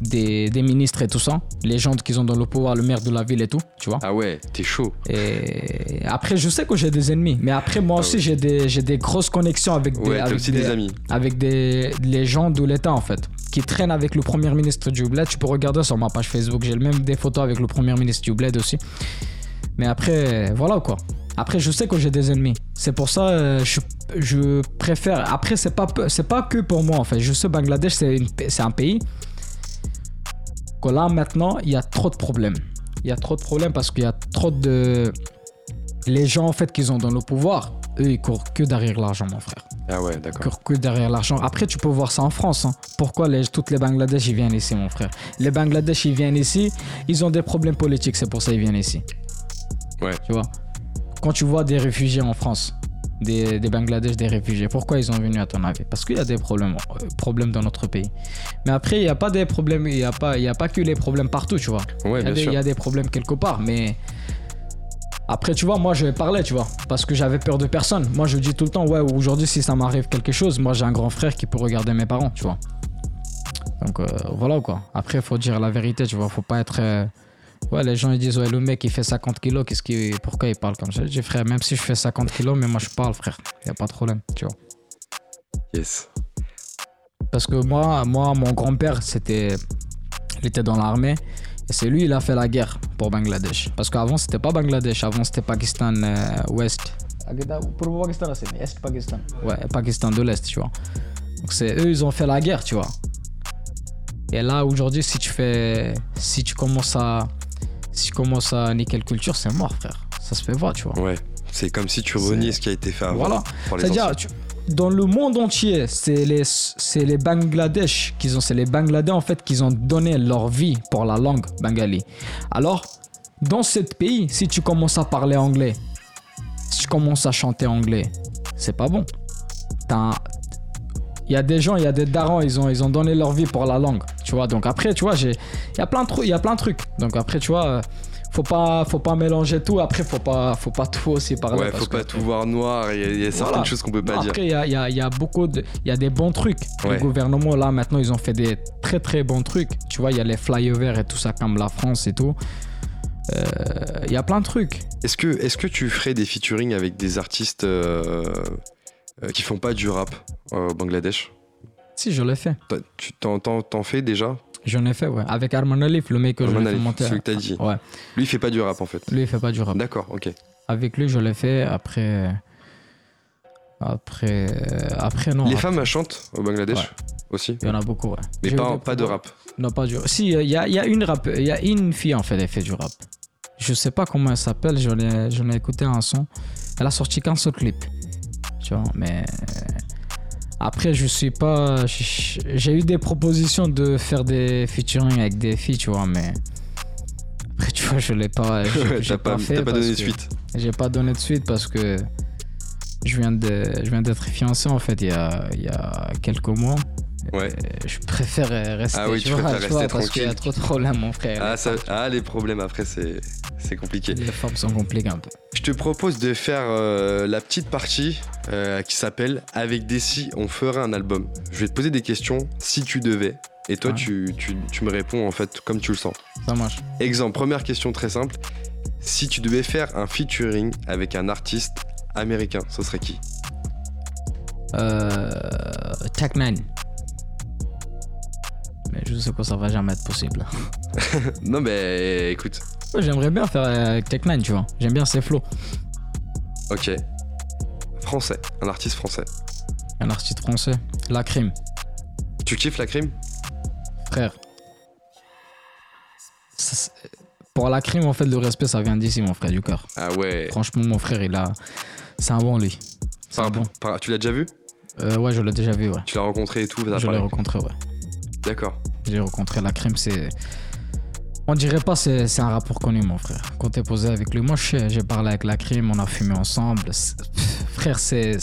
des, des ministres et tout ça. Les gens qui ont dans le pouvoir, le maire de la ville et tout. Tu vois. Ah ouais, t'es chaud. Et après, je sais que j'ai des ennemis. Mais après, moi aussi, j'ai des, j'ai des grosses connexions avec des, Ah Ouais, avec aussi des amis. avec des, les gens de l'État en fait, qui traînent avec le premier ministre du Bled. Tu peux regarder sur ma page Facebook, j'ai même des photos avec le premier ministre du Bled aussi. Mais après, voilà quoi. Après, je sais que j'ai des ennemis. C'est pour ça, euh, je, je préfère. Après, c'est pas, c'est pas que pour moi en fait. Je sais, Bangladesh, c'est un pays que là maintenant, il y a trop de problèmes. Il y a trop de problèmes parce qu'il y a trop de. Les gens en fait qui sont dans le pouvoir, eux, ils courent que derrière l'argent, mon frère Ah ouais, d'accord. que, que derrière l'argent. Après, tu peux voir ça en France. hein. Pourquoi les, toutes les Bangladesh, ils viennent ici, mon frère? Les Bangladesh, ils viennent ici, ils ont des problèmes politiques, c'est pour ça qu'ils viennent ici. Ouais. Tu vois? Quand tu vois des réfugiés en France, des, des Bangladesh, des réfugiés, pourquoi ils sont venus à ton avis? Parce qu'il y a des problèmes, euh, problèmes dans notre pays. Mais après, il n'y a pas des problèmes, il n'y a, pas- il y a pas que les problèmes partout, tu vois. Ouais, Il y, a bien des, sûr. il y a des problèmes quelque part, mais après, tu vois, moi je parlais, tu vois, parce que j'avais peur de personne. Moi je dis tout le temps, ouais, aujourd'hui si ça m'arrive quelque chose, moi j'ai un grand frère qui peut regarder mes parents, tu vois. Donc euh, voilà quoi. Après, faut dire la vérité, tu vois, faut pas être. euh, Ouais, les gens ils disent, ouais, le mec il fait 50 kilos, qu'est-ce qu'il... pourquoi il parle comme ça? Je dis, frère, même si je fais 50 kilos, mais moi je parle, frère, y a pas de problème, tu vois. Yes. Parce que moi, moi mon grand-père, c'était. Il était dans l'armée. Et c'est lui, il a fait la guerre pour Bangladesh. Parce qu'avant, c'était pas Bangladesh. Avant, c'était Pakistan euh, Ouest. Pour Pakistan, c'est Est Pakistan. Ouais, Pakistan de l'Est, tu vois. Donc, c'est eux, ils ont fait la guerre, tu vois. Et là, aujourd'hui, si tu fais. Si tu commences à. Si tu commences à niquer le culture, c'est mort, frère. Ça se fait voir, tu vois. Ouais. C'est comme si tu renies ce qui a été fait avant. Voilà. C'est-à-dire, dans le monde entier, c'est les, les Bangladesh qui ont, c'est les Bangladais en fait qui ont donné leur vie pour la langue bengali. Alors, dans ce pays, si tu commences à parler anglais, si tu commences à chanter anglais, c'est pas bon. T'as Il y a des gens, il y a des darons, ils ont, ils ont donné leur vie pour la langue, tu vois. Donc après, tu vois, il y a plein de trucs, il y a plein de trucs. Donc après, tu vois, euh, faut pas, faut pas mélanger tout. Après, faut pas, faut pas tout aussi parler. Ouais, parce faut que- pas tout voir noir. Il y a, il y a certaines Voilà. choses qu'on peut pas non, dire. Après, il y a, y a- y a beaucoup de. Il y a des bons trucs. Ouais. Le gouvernement, là, maintenant, ils ont fait des très très bons trucs. Tu vois, il y a les flyovers et tout ça, comme la France et tout. Euh, Il y a plein de trucs. Est-ce que, est que tu ferais des featuring avec des artistes euh, euh, qui font pas du rap euh, au Bangladesh Si, je l'ai fait. Tu t'en, t'en- t'en fais déjà? J'en ai fait, ouais. Avec Arman Alif, le mec que je Arman l'ai fait Alif, monter. celui que t'as dit. Ouais. Lui, il fait pas du rap en fait. Lui, il fait pas du rap. D'accord, ok. Avec lui, je l'ai fait. Après. Après. Après, non. Les après, femmes elles chantent au Bangladesh Ouais. aussi? Il y en a beaucoup, ouais. Mais J'ai eu pas, des pas de rap. Non, pas du Si, il y a, y a une rap, y a une fille en fait, elle fait du rap. Je sais pas comment elle s'appelle, j'en ai, j'en ai écouté un son. Elle a sorti qu'un seul clip. Tu vois, mais. Après, je suis pas. J'ai eu des propositions de faire des featuring avec des filles, tu vois, mais. Après, tu vois, je l'ai pas. j'ai- pas, fait pas parce donné que- suite. J'ai pas donné de suite parce que. Je viens de, je viens d'être fiancé en fait il y a, il y a quelques mois. Ouais. Je préfère rester. Ah oui, tu vois, préfères tu vois, rester parce qu'il y a trop de problèmes, mon frère. Ah, ça, ah, les problèmes après, c'est, c'est compliqué. les femmes sont compliquées un peu. Je te propose de faire euh, la petite partie euh, qui s'appelle Avec Desi, on fera un album. Je vais te poser des questions si tu devais. Et toi, Ouais. tu, tu- tu me réponds en fait comme tu le sens. Ça marche. Exemple, première question très simple. Si tu devais faire un featuring avec un artiste américain, ce serait qui? Euh, Tech9. Mais je sais que ça va jamais être possible. Non, mais écoute, Ouais, J'aimerais bien faire euh, avec Tech9, tu vois. J'aime bien ses flows. ok. Français, un artiste français. Un artiste français. La crime, Tu kiffes la crime? Frère. Ça, Pour la crime, en fait, le respect, ça vient d'ici, mon frère, du cœur. Ah ouais. Franchement, mon frère, il a. C'est un bon, lui. C'est un bon. par- tu l'as déjà vu? Euh, ouais, je l'ai déjà vu, ouais. Tu l'as rencontré et tout Je l'ai rencontré, ouais. D'accord. J'ai rencontré la crime, c'est. On dirait pas c'est c'est un rapport connu, mon frère. Quand t'es posé avec lui, moi j'ai parlé avec la crime, on a fumé ensemble. Pff, frère, c'est.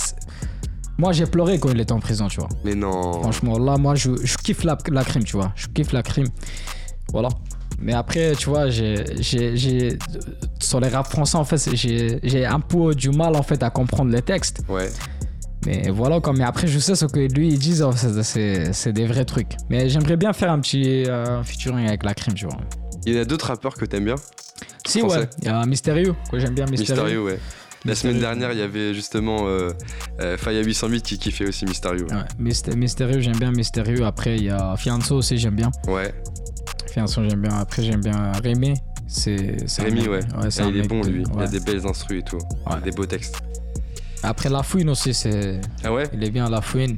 Moi, j'ai pleuré quand il était en prison, tu vois. Mais non. Franchement, là, moi, je, je kiffe la, la crime, tu vois. Je kiffe la crime. Voilà. Mais après, tu vois, j'ai, j'ai, j'ai- sur les rap français, en fait, j'ai un peu du mal, en fait, à comprendre les textes. Ouais. Mais voilà, quoi. Mais après, je sais ce que lui, il dit, en fait, c'est, c'est des vrais trucs. Mais j'aimerais bien faire un petit euh, featuring avec la crime, tu vois. Il y en a d'autres rappeurs que t'aimes bien Si, Français. ouais. Il y a Mysterio, que j'aime bien Mysterio. Mysterio, ouais. La Mysterio. semaine dernière, il y avait justement euh, euh, Faya 808 qui kiffait aussi Mysterio. Ouais, Myst- Mysterio, j'aime bien Mysterio. Après, il y a Fianso aussi, j'aime bien. Ouais. Fianso, j'aime bien. Après, j'aime bien Rémi. C'est, Rémi, ouais. Ah, il est bon, lui. Il a des belles instrus et tout. Ouais. Des beaux textes. Après, La Fouine aussi, c'est... Ah ouais il est bien, La Fouine.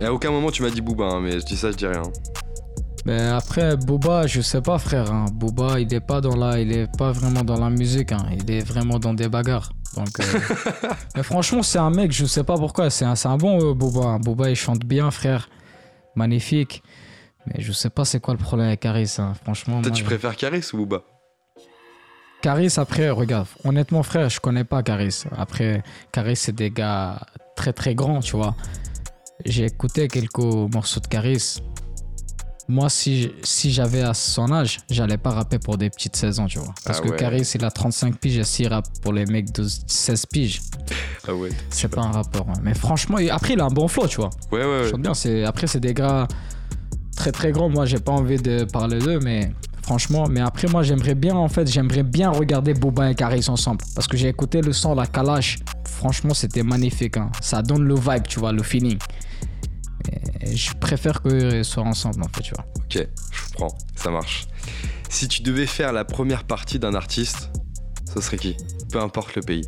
Et à aucun moment tu m'as dit Booba, hein, mais je dis ça, je dis rien. Mais après, Boba, je sais pas, frère. hein. Boba, il est pas dans la, il est pas vraiment dans la musique. hein. Il est vraiment dans des bagarres. Donc, euh, mais franchement, c'est un mec, je sais pas pourquoi. C'est un, un bon euh, Boba. hein. Boba, il chante bien, frère. Magnifique. Mais je sais pas c'est quoi le problème avec Caris. Franchement, Toi, moi, tu je- préfères Caris ou Booba? Caris, après, regarde, honnêtement, frère, je connais pas Caris. Après, Caris, c'est des gars très très grands, tu vois. J'ai écouté quelques morceaux de Caris. Moi, si, si j'avais à son âge, j'allais pas rapper pour des petites 16 ans, tu vois. Parce Ah que ouais. Caris, il a 35 piges et s'il rappe pour les mecs de 16 piges, Ah ouais. c'est pas un rappeur. hein. Mais franchement, après, il a un bon flow, tu vois. Ouais, ouais, ouais. bien. Après c'est des gars très très grands. Moi j'ai pas envie de parler d'eux, mais franchement. Mais après moi j'aimerais bien en fait j'aimerais bien regarder Boba et Caris ensemble parce que j'ai écouté le son la Kalash. Franchement c'était magnifique. hein. Ça donne le vibe, tu vois, le feeling. Et je préfère qu'ils soient ensemble en fait, tu vois. Ok, je prends, ça marche. Si tu devais faire la première partie d'un artiste, ce serait qui? Peu importe le pays.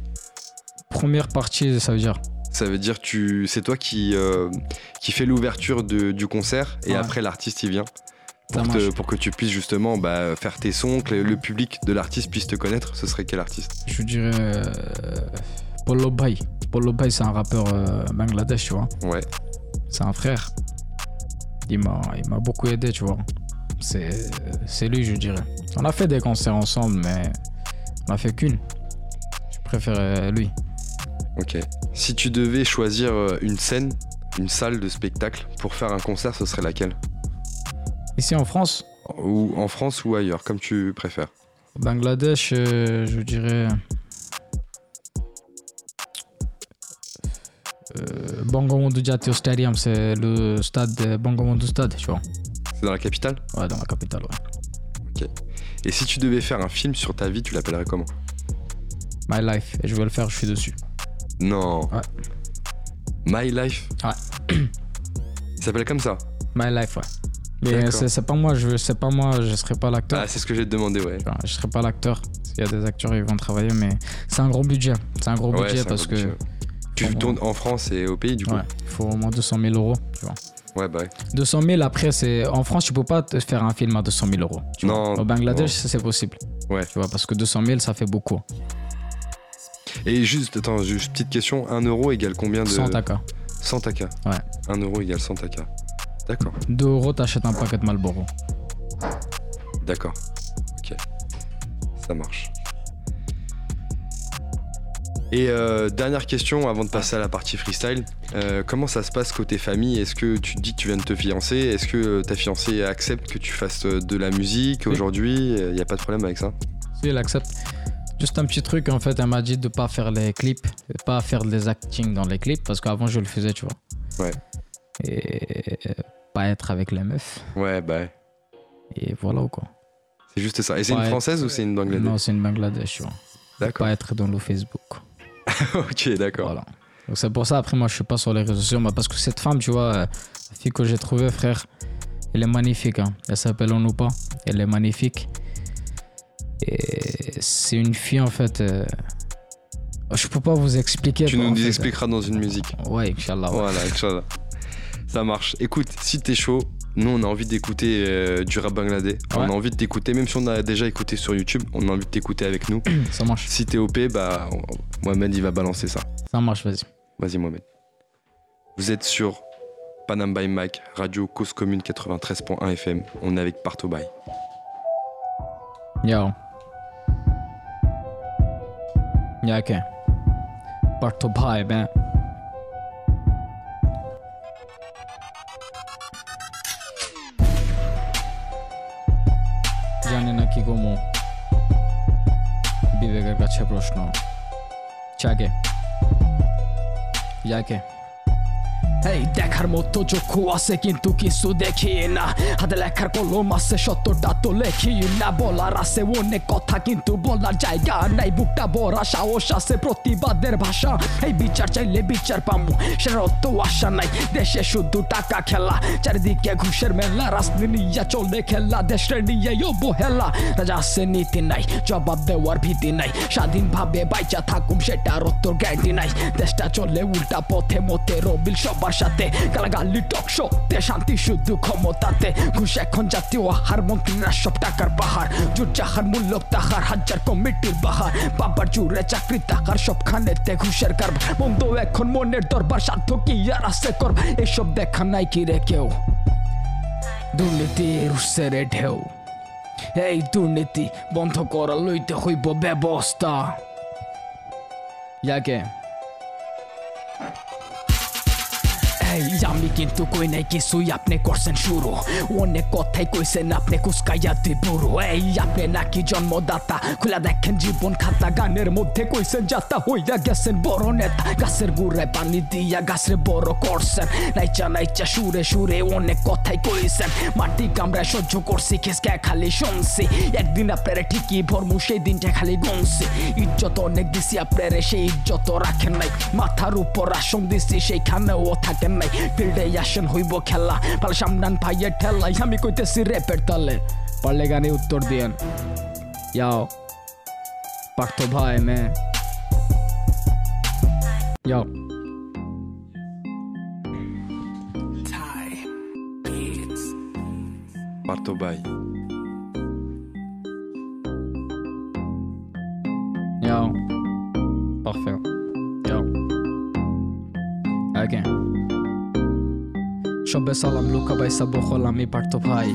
Première partie, ça veut dire? Ça veut dire tu, c'est toi qui, euh, qui fais l'ouverture du concert et Ouais. après l'artiste il vient. Pour, te- marche. pour que tu puisses justement bah, faire tes sons, que le, public de l'artiste puisse te connaître, ce serait quel artiste? Je dirais euh, Polo Bay. Polo Bay c'est un rappeur euh, bangladesh, tu vois. Ouais, C'est un frère. Il m'a, il m'a beaucoup aidé, tu vois. C'est, c'est lui, je dirais. On a fait des concerts ensemble, mais on a fait qu'une. Je préfère euh, lui. ok. Si tu devais choisir euh, une scène, une salle de spectacle pour faire un concert, ce serait laquelle? Ici en France, Ou en France ou ailleurs, comme tu préfères. au Bangladesh, euh, je dirais. Euh, Bangabandhu Jatiyo Stadium, c'est le stade de Bangabandhu Stade, tu vois. C'est dans la capitale? Ouais, dans la capitale, ouais. Et si tu devais faire un film sur ta vie, tu l'appellerais comment? My Life, et je vais le faire, je suis dessus. Non. Ouais. My Life? Ouais. Il s'appelle comme ça? My Life, ouais. Mais D'accord. c'est, pas moi, je c'est pas moi, je serai pas l'acteur. Ah, c'est ce que j'ai demandé, ouais. Enfin, je serai pas l'acteur. Il y a des acteurs, ils vont travailler, mais c'est un gros budget. C'est un gros Ouais, budget parce gros que budget. Tu tournes en France et au pays, du coup? Ouais, il faut au moins 200 000 euros. Tu vois. Ouais, bah ouais. 200 000 après, c'est en France, tu peux pas te faire un film à 200 000 euros. vois. Au Bangladesh, c'est possible. Ouais. Tu vois, parce que 200 000, ça fait beaucoup. Et juste, attends, juste petite question 1 euro égale combien de. 100 taka. 100 taka. Ouais. 1 euro égale 100 taka. D'accord, 2 euros, t'achètes un paquet de Marlboro. d'accord. Ok. Ça marche. Et euh, dernière question avant de passer à la partie freestyle. Euh, comment ça se passe côté famille? Est-ce que tu te dis que tu viens de te fiancer? Est-ce que euh, ta fiancée accepte que tu fasses de la musique Oui. aujourd'hui? Il n'y a pas de problème avec ça? Si, elle accepte. Juste un petit truc, en fait, elle m'a dit de pas faire les clips, de pas faire des acting dans les clips, parce qu'avant, je le faisais, tu vois. Ouais. Et pas être avec les meufs. Ouais, bah ouais. Et voilà, quoi. C'est juste ça. Et c'est Ouais. une française ou c'est une bangladesh? Non, c'est une Bangladesh, tu vois. D'accord. Pas être dans le Facebook. ok, d'accord. Voilà. Donc c'est pour ça, après, moi, je suis pas sur les réseaux sociaux, moi, parce que cette femme, tu vois, euh, la fille que j'ai trouvée, frère, elle est magnifique. hein. Elle s'appelle Onupa. Elle est magnifique. Et c'est une fille, en fait. euh, Je peux pas vous expliquer. Tu en nous fait. expliqueras dans une musique. Ouais, Inch'Allah. ouais. Voilà, Inch'Allah. Ça marche. Écoute, si t'es chaud, nous on a envie d'écouter euh, du rap bangladais. On a envie de t'écouter, même si on a déjà écouté sur YouTube, on a envie de t'écouter avec nous. ça marche. Si t'es OP, bah. Mohamed il va balancer ça. Ça marche, vas-y. Vas-y Mohamed. Vous êtes sur Panam by Mac, radio Cause Commune 93.1 FM. On est avec Parto Bye. Yo. Yeah, ok. Parto Bye, ben. জানি না কি কমু বিবেকের কাছে প্রশ্ন। চাকে ইয়াকে এই দেখার মতো চক্ষু আছে কিন্তু কিছু দেখি না। হাতে লেখার কলম আছে, সত্যটা তো লেখি না। বলার আছে অনেক কথা কিন্তু বলার জায়গা নাই। বুকটা ভরা সাহস আছে প্রতিবাদের ভাষা। এই বিচার চাইলে বিচার পামু, সেটার তো আশা নাই। দেশে শুধু টাকা খেলা, চারিদিকে ঘুষের মেলা। রাজনীতি নিয়ে চলে খেলা দেশের নিয়ে অবহেলা। রাজা আছে, নীতি নাই, জবাব দেওয়ার ভীতি নাই। স্বাধীনভাবে বাইচা থাকুম, সেটার উত্তর গ্যারান্টি নাই। দেশটা চলে উল্টা পথে মতে রবিল সবার সাথে গালাগালি টকশো তে শান্তি শুধু ক্ষমতাতে। ঘুষ এখন জাতীয় আহার, মন্ত্রীরা সব টাকার পাহাড়। জোর যাহার মূল্য তাহার হাজার কমিটির বাহার। বাবার জুড়ে চাকরি তাহার সবখানেতে ঘুষের কারবার বন্ধ, এখন মনের দরবার সাধ্য কি আর আছে কর এসব দেখা নাই কি রে কেউ? দুর্নীতির উৎসেরে ঢেউ। এই দুর্নীতি বন্ধ করা লইতে হইব ব্যবস্থা। ইয়াকে? আমি কিন্তু কই নাই, কিছুই আপনি করছেন শুরু। অনেক কথাই কইছেন, আপনি কুসকাইয়া বুড়ো এই, আপনি নাকি জন্মদাতা দেখেন জীবন খাতা, গানের মধ্যে কইছেন, যাতা হইয়া গেছেন, বড় নেতা। গাছের গুড়ায় পানি দিয়া গাছের বড় করছেন। নাইচা নাইচা, সুরে সুরে অনেক কথাই কইছেন। মাটি কামড়ায় সহ্য করছি, খেসকে খালি শুনছি। একদিন আপনারে ঠিকই ভরমু, সেই দিনটা খালি গুনছি। ইজ্জত অনেক দিছি আপনারে, সেই ইজ্জত রাখেন নাই। মাথার উপর আসন দিছি, সেইখানেও থাকেন নাই ফিল্ডে আসেন হইব খেলা পাল সামনান ভাইয়ের ঠেলাই আমি কইতেছি রেপের তালে পারলে গানে উত্তর দিয়েন ইয়াও পার্থ ভাই মে ইয়াও পার্থ ভাই ইয়াও Parfait. Yo. Okay. সবে সালাম লুকা বাইসা বখল আমি পার্থ ভাই।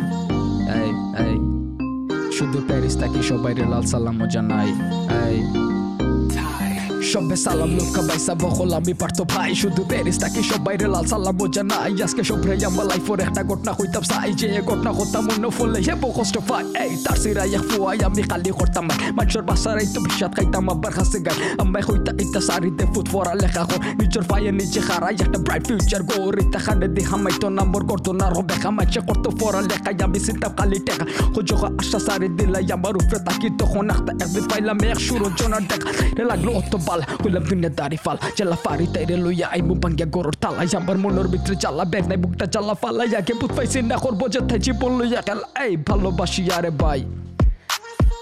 এই শুধু প্যারিস থাকি সবাই রে লাল সালাম জানাই। এই সবে সালাম লোকা বাইসা বহল আমি পারতো ভাই শুধু প্যারিস তাকে সবাই রে লাল সালাম বোঝা নাই আজকে সবরে আমার লাইফের একটা ঘটনা হইতাম সাই যে ঘটনা হতাম মনে ফলে হে বো কষ্ট পাই এই তার সিরা ইয়া ফুয়াই আমি খালি করতাম মানুষের বাসার এই তো ভিসাত খাইতাম আবার কাছে গাই আমি হইতা ইতা সারিতে ফুট ফরা লেখা কর নিজের পায়ে নিজে খারাই একটা ব্রাইট ফিউচার গোর ইতা খানে দি হামাই তো নাম্বার করতো না রবে খামাই চে করতো ফরা লেখা আমি চিন্তা খালি টেকা হুজো আশা সারি দিলাই আমার উপরে তাকি তখন একটা একদিন পাইলাম এক সুর জনার দেখা রে লাগলো অত বাল হইলাম দুনিয়া দাঁড়ি ফাল। জেলা ফারি তাইরে লইয়া আই মু পাঙ্গিয়া গরর তালাই আমার মনের ভিতরে চালা ব্যাগ নাই, বুকটা চালা ফালাই ইয়াকে বুত পাইছি না করব যেথায় জীবন লইয়া খেল এই ভালোবাসি আরে ভাই,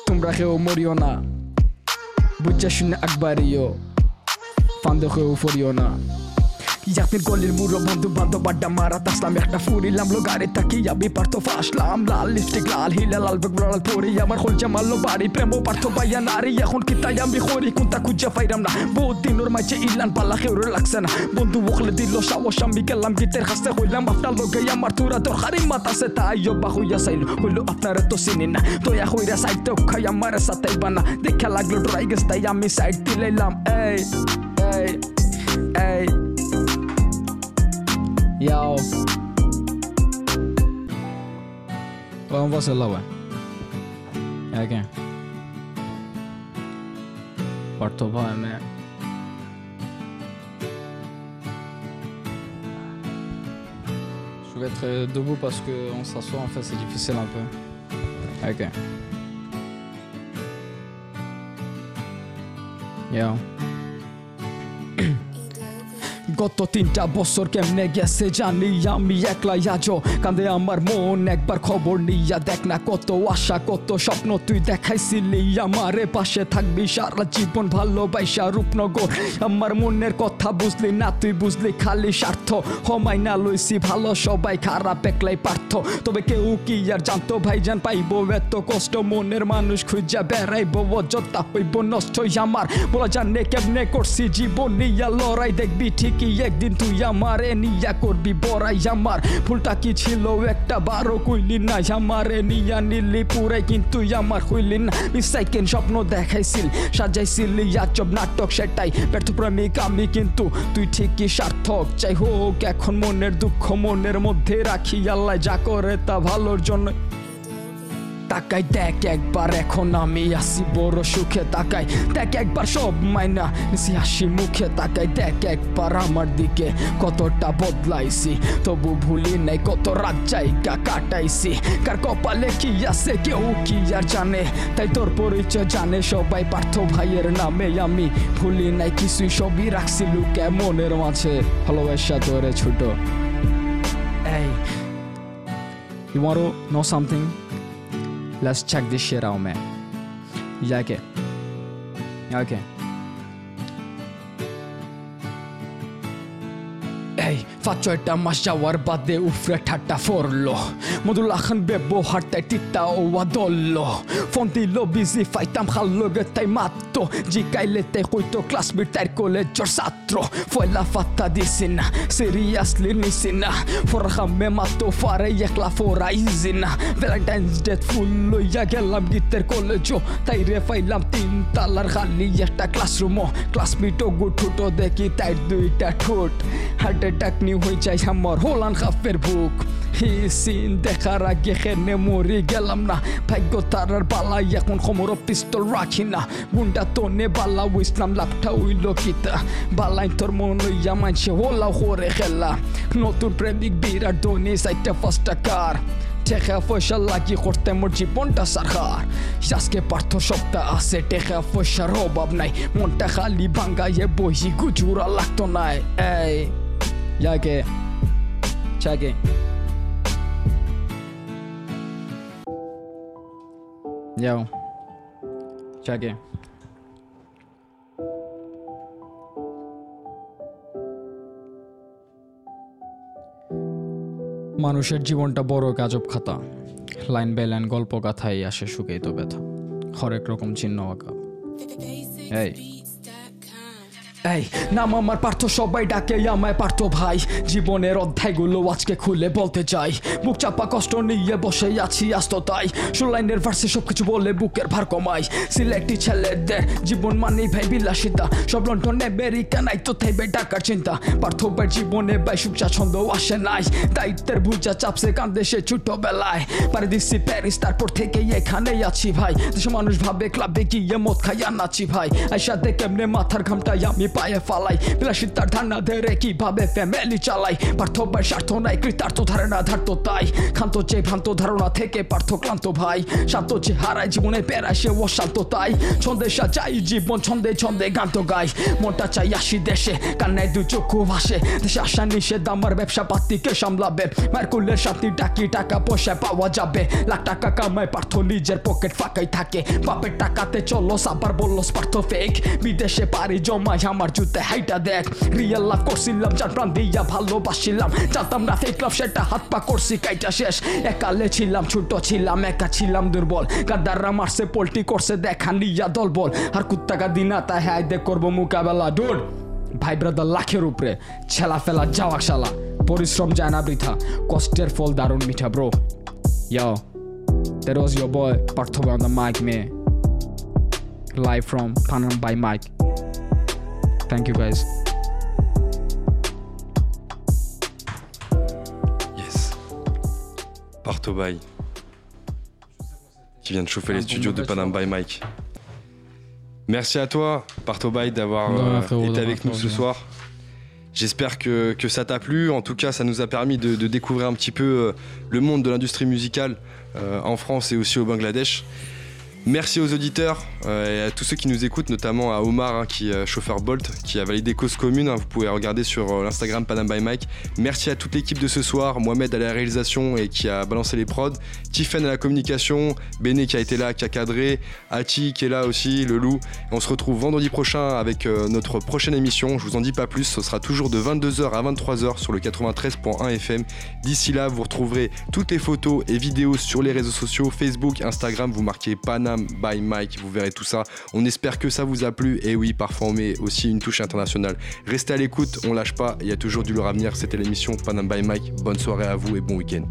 তোমরা কেউ মরিও না। বুঝা শুনে একবারিও ফান্দে কেউ ফরিও না। ইয়াকনির গলির মুরো বন্ধু বান্ধব আড্ডা মারা তাসলাম একটা ফুরিলাম লো গাড়ি তাকি আমি পারতো ফাসলাম। লাল লিপস্টিক লাল হিলা লাল বেগ লাল পরি, আমার খোল জামালো বাড়ি। প্রেম পার্থ পাইয়া নারী, এখন কি তাই আমি খরি কোনটা খুঁজে পাইরাম না। বহুত দিনের মাঝে ইলান, পাল্লা কেউরে লাগছে না। বন্ধু বকলে দিল সাহস, আমি গেলাম গীতের কাছে, হইলাম আপনার লোকে, আমার তুরা দরকারি মাতাছে তাই বা হইয়া চাইল, হইল আপনারা তো চিনি না। দয়া হইরা সাইড খাই আমার সাথে বানা। দেখা লাগল ড্রাই গেছ তাই আমি সাইড দিলাইলাম, এই এই। Yo. Ouais, on celle-là, ouais. Ok. Parto. Je vais être euh, debout parce que on s'assoit, en fait, c'est difficile un peu. Ok. Yo. গত তিনটা বছর কেমনে গেছে জানি আমি একলা আজও কান্দে আমার মন, একবার খবর নিয়া দেখ না কত আশা, কত স্বপ্ন তুই দেখাইছিলি। আমারে পাশে থাকবি, সারা জীবন ভালোবাসা রূপনগর। আমার মনের কথা বুঝলি না, তুই বুঝলি খালি স্বার্থ। হমাই না লইছি ভালো, সবাই খারাপ, একলাই পার্থ। তবে কেউ কি আর জানতো ভাইজান পাইবো, এত কষ্ট মনের মানুষ খুঁজা বেড়াইবো, অযথা হইব নষ্ট আমার। বলা জানে কেমনে করছি জীবন নিয়া, লড়াই দেখবি ঠিকই, একদিন তুই আমারে নিয়া করবি, বড়াই আমার। ফুলটা কি ছিল একটা বারো কইলি না আমারে নিয়া নিলি পুরাই কিন্তু আমার হইলি না। মিসাইকেন স্বপ্ন দেখাইছিল, সাজাইছিল ইয়াচব নাটক সেটাই। ব্যর্থ প্রেমিক আমি কিন্তু তুই ঠিকই সার্থক। চাই হোক এখন মনের দুঃখ মনের মধ্যে রাখি, আল্লাহ যা করে তা ভালোর জন্য তাকাই, দেখ একবার এখন আমি আসি, বড় সুখে তাকাই। দেখ একবার সব মাইনা নিসি হাসি মুখে তাকাই। দেখ একবার আমার দিকে কতটা বদলাইছি। তবু ভুলি নাই কত রাত জায়গা কাটাইছি। কার কপালে কি আছে, কেউ কি আর জানে। তাই তোর পরিচয় জানে, সবাই পার্থ ভাইয়ের নামে আমি ভুলি নাই, কিছুই সবই রাখছি লুকে মনের মাঝে। ভালোবাসা তোরে ছোট। এই, You know something? Let's check this shit out, man. Yeah, okay. Okay. Ej, faċċorta ma xawar badde u forlo Modu laħan titta o għadollo Fondi lo fai tam halloga tai matto Ġikaj li tejkujto klas birtajr kolleġġor sattro Fuella fatta disina, sirija slir nisina me matto fare jek la fora izina Valentine's ġet fullu jagħellam gitter kolleġġo Tajre fajlam tin তালার খালি একটা ক্লাসরুমও ক্লাসমেটও গুঠুটো দেখি তাই দুইটা ঠোঁট। হার্ট অ্যাটাক নিউ হয়ে যায় আমার হোলান খাফের বুক। হি সিন দেখার আগে খেনে মরি গেলাম না। ভাগ্য তারার বালাই, এখন খমর পিস্তল রাখি না। গুন্ডা তোনে বালা ইসলাম লাভটা উইল কিতা। বালাই তোর মন ইয়া মানছে হোলা হরে খেলা। নতুন প্রেমিক বিরাট ধনী সাইটটা ফার্স্ট কার। tegevösselagi qorte murji bonta sarxar jaske parto shopta ase tegevössar hobab nai monta khali banga ye bohi gujura lagto nai ey yage chage Yo. Check in. মানুষের জীবনটা বড় কাজব খাতা। লাইন বাই লাইন গল্প গাথাই আসে সুখেই তো ব্যথা। হরেক রকম চিহ্ন আঁকা। এই এই, নাম আমার পার্থ, সবাই ডাকে, আমায় পার্থ ভাই। জীবনের অধ্যায়গুলো আজকে খুলে বলতে চাই। বুক চাপা, কষ্ট নিয়ে বসে আছি আস্ত তাই সুলাইনের ভার্সে সবকিছু বলে বুকের ভার কমাই। সিলেক্টি ছেলেদের জীবন মানেই ভাই বিলাসিতা। সব লন্ডন আমেরিকা নাই তো থাইবে টাকার চিন্তা। পার্থ ভাই জীবনে ভাই সুখ ছন্দ আসে নাই। দায়িত্বের বুঝা চাপসে কান্দে সে ছোটবেলায়। পারে দিচ্ছি প্যারিস, তারপর থেকে এখানেই আছি ভাই। দেশে মানুষ ভাবে, ক্লাবে গিয়ে মদ খাইয়া নাচি ভাই। আইসাতে কেমনে মাথার ঘামটাই আমি পায়ে ফালাই, বিলাসিতার ধারণা ধরে কীভাবে ফ্যামিলি চালাই? পার্থ ভাই স্বার্থ নাই, কৃতার্থ ধারণা ধার্ত তাই। খান্ত যে ভ্রান্ত ধারণা থেকে পার্থ ক্লান্ত ভাই। শান্ত যে হারায় জীবনে পেরায় সে অশান্ত তাই। ছন্দে সাজাই, জীবন ছন্দে ছন্দে গান তো গাই। মনটা চাই আসি দেশে, কান্নায় দু চক্ষু ভাসে। দেশে আসা নিষেধ, আমার ব্যবসা পাতিকে সামলাবে। মায়ের কুলের সাথে ডাকি, টাকা পয়সা পাওয়া যাবে। লাখ টাকা কামায়, পার্থ নিজের পকেট ফাঁকাই থাকে। বাপের টাকাতে চলো সাবার বলল পার্থ ফেক বিদেশে পারি জমাই আমার জুতে হাইটা দেখ। রিয়েল লাভ করছিলাম যার প্রাণ দিয়া ভালোবাসিলাম। জানতাম না ফেক লাভ সেটা হাত পা করছি কাইটা শেষ। একালে ছিলাম ছোট ছিলাম একা ছিলাম দুর্বল। গাদ্দাররা মারছে পোল্টি করছে দেখা নিয়া দল বল আর কুত্তাকা দিনা তাই হ্যাঁ দেখ করব মোকাবেলা। ডুড ভাই ব্রাদার লাখের উপরে। ছেলা ফেলা যাওয়া শালা। পরিশ্রম যায় না বৃথা। কষ্টের ফল দারুণ মিঠা bro Yo, that was your boy Parthoba on the mic, man. Live from Panam by Mike. Thank you guys. Yes. Qui vient de chauffer les studios de Panam by Mike. Merci à toi, Partobaï, d'avoir euh, été avec nous ce soir. J'espère que, que ça t'a plu. En tout cas, ça nous a permis de, de découvrir un petit peu euh, le monde de l'industrie musicale euh, en France et aussi au Bangladesh. Merci aux auditeurs euh, et à tous ceux qui nous écoutent, notamment à Omar, hein, qui est chauffeur Bolt, qui a validé cause commune. hein, vous pouvez regarder sur euh, l'Instagram Panam by Mike. Merci à toute l'équipe de ce soir, Mohamed à la réalisation et qui a balancé les prods, Tiffen à la communication, Béné qui a été là, qui a cadré, Ati qui est là aussi, le loup. Et on se retrouve vendredi prochain avec euh, notre prochaine émission. Je vous en dis pas plus, ce sera toujours de 22h à 23h sur le 93.1 FM. D'ici là, vous retrouverez toutes les photos et vidéos sur les réseaux sociaux, Facebook, Instagram, vous marquez Panam Panam by Mike. Vous verrez tout ça. On espère que ça vous a plu. Et oui, parfois on met aussi une touche internationale. Restez à l'écoute, on lâche pas. Il y a toujours du lourd à venir. C'était l'émission Panam by Mike. Bonne soirée à vous et bon week-end.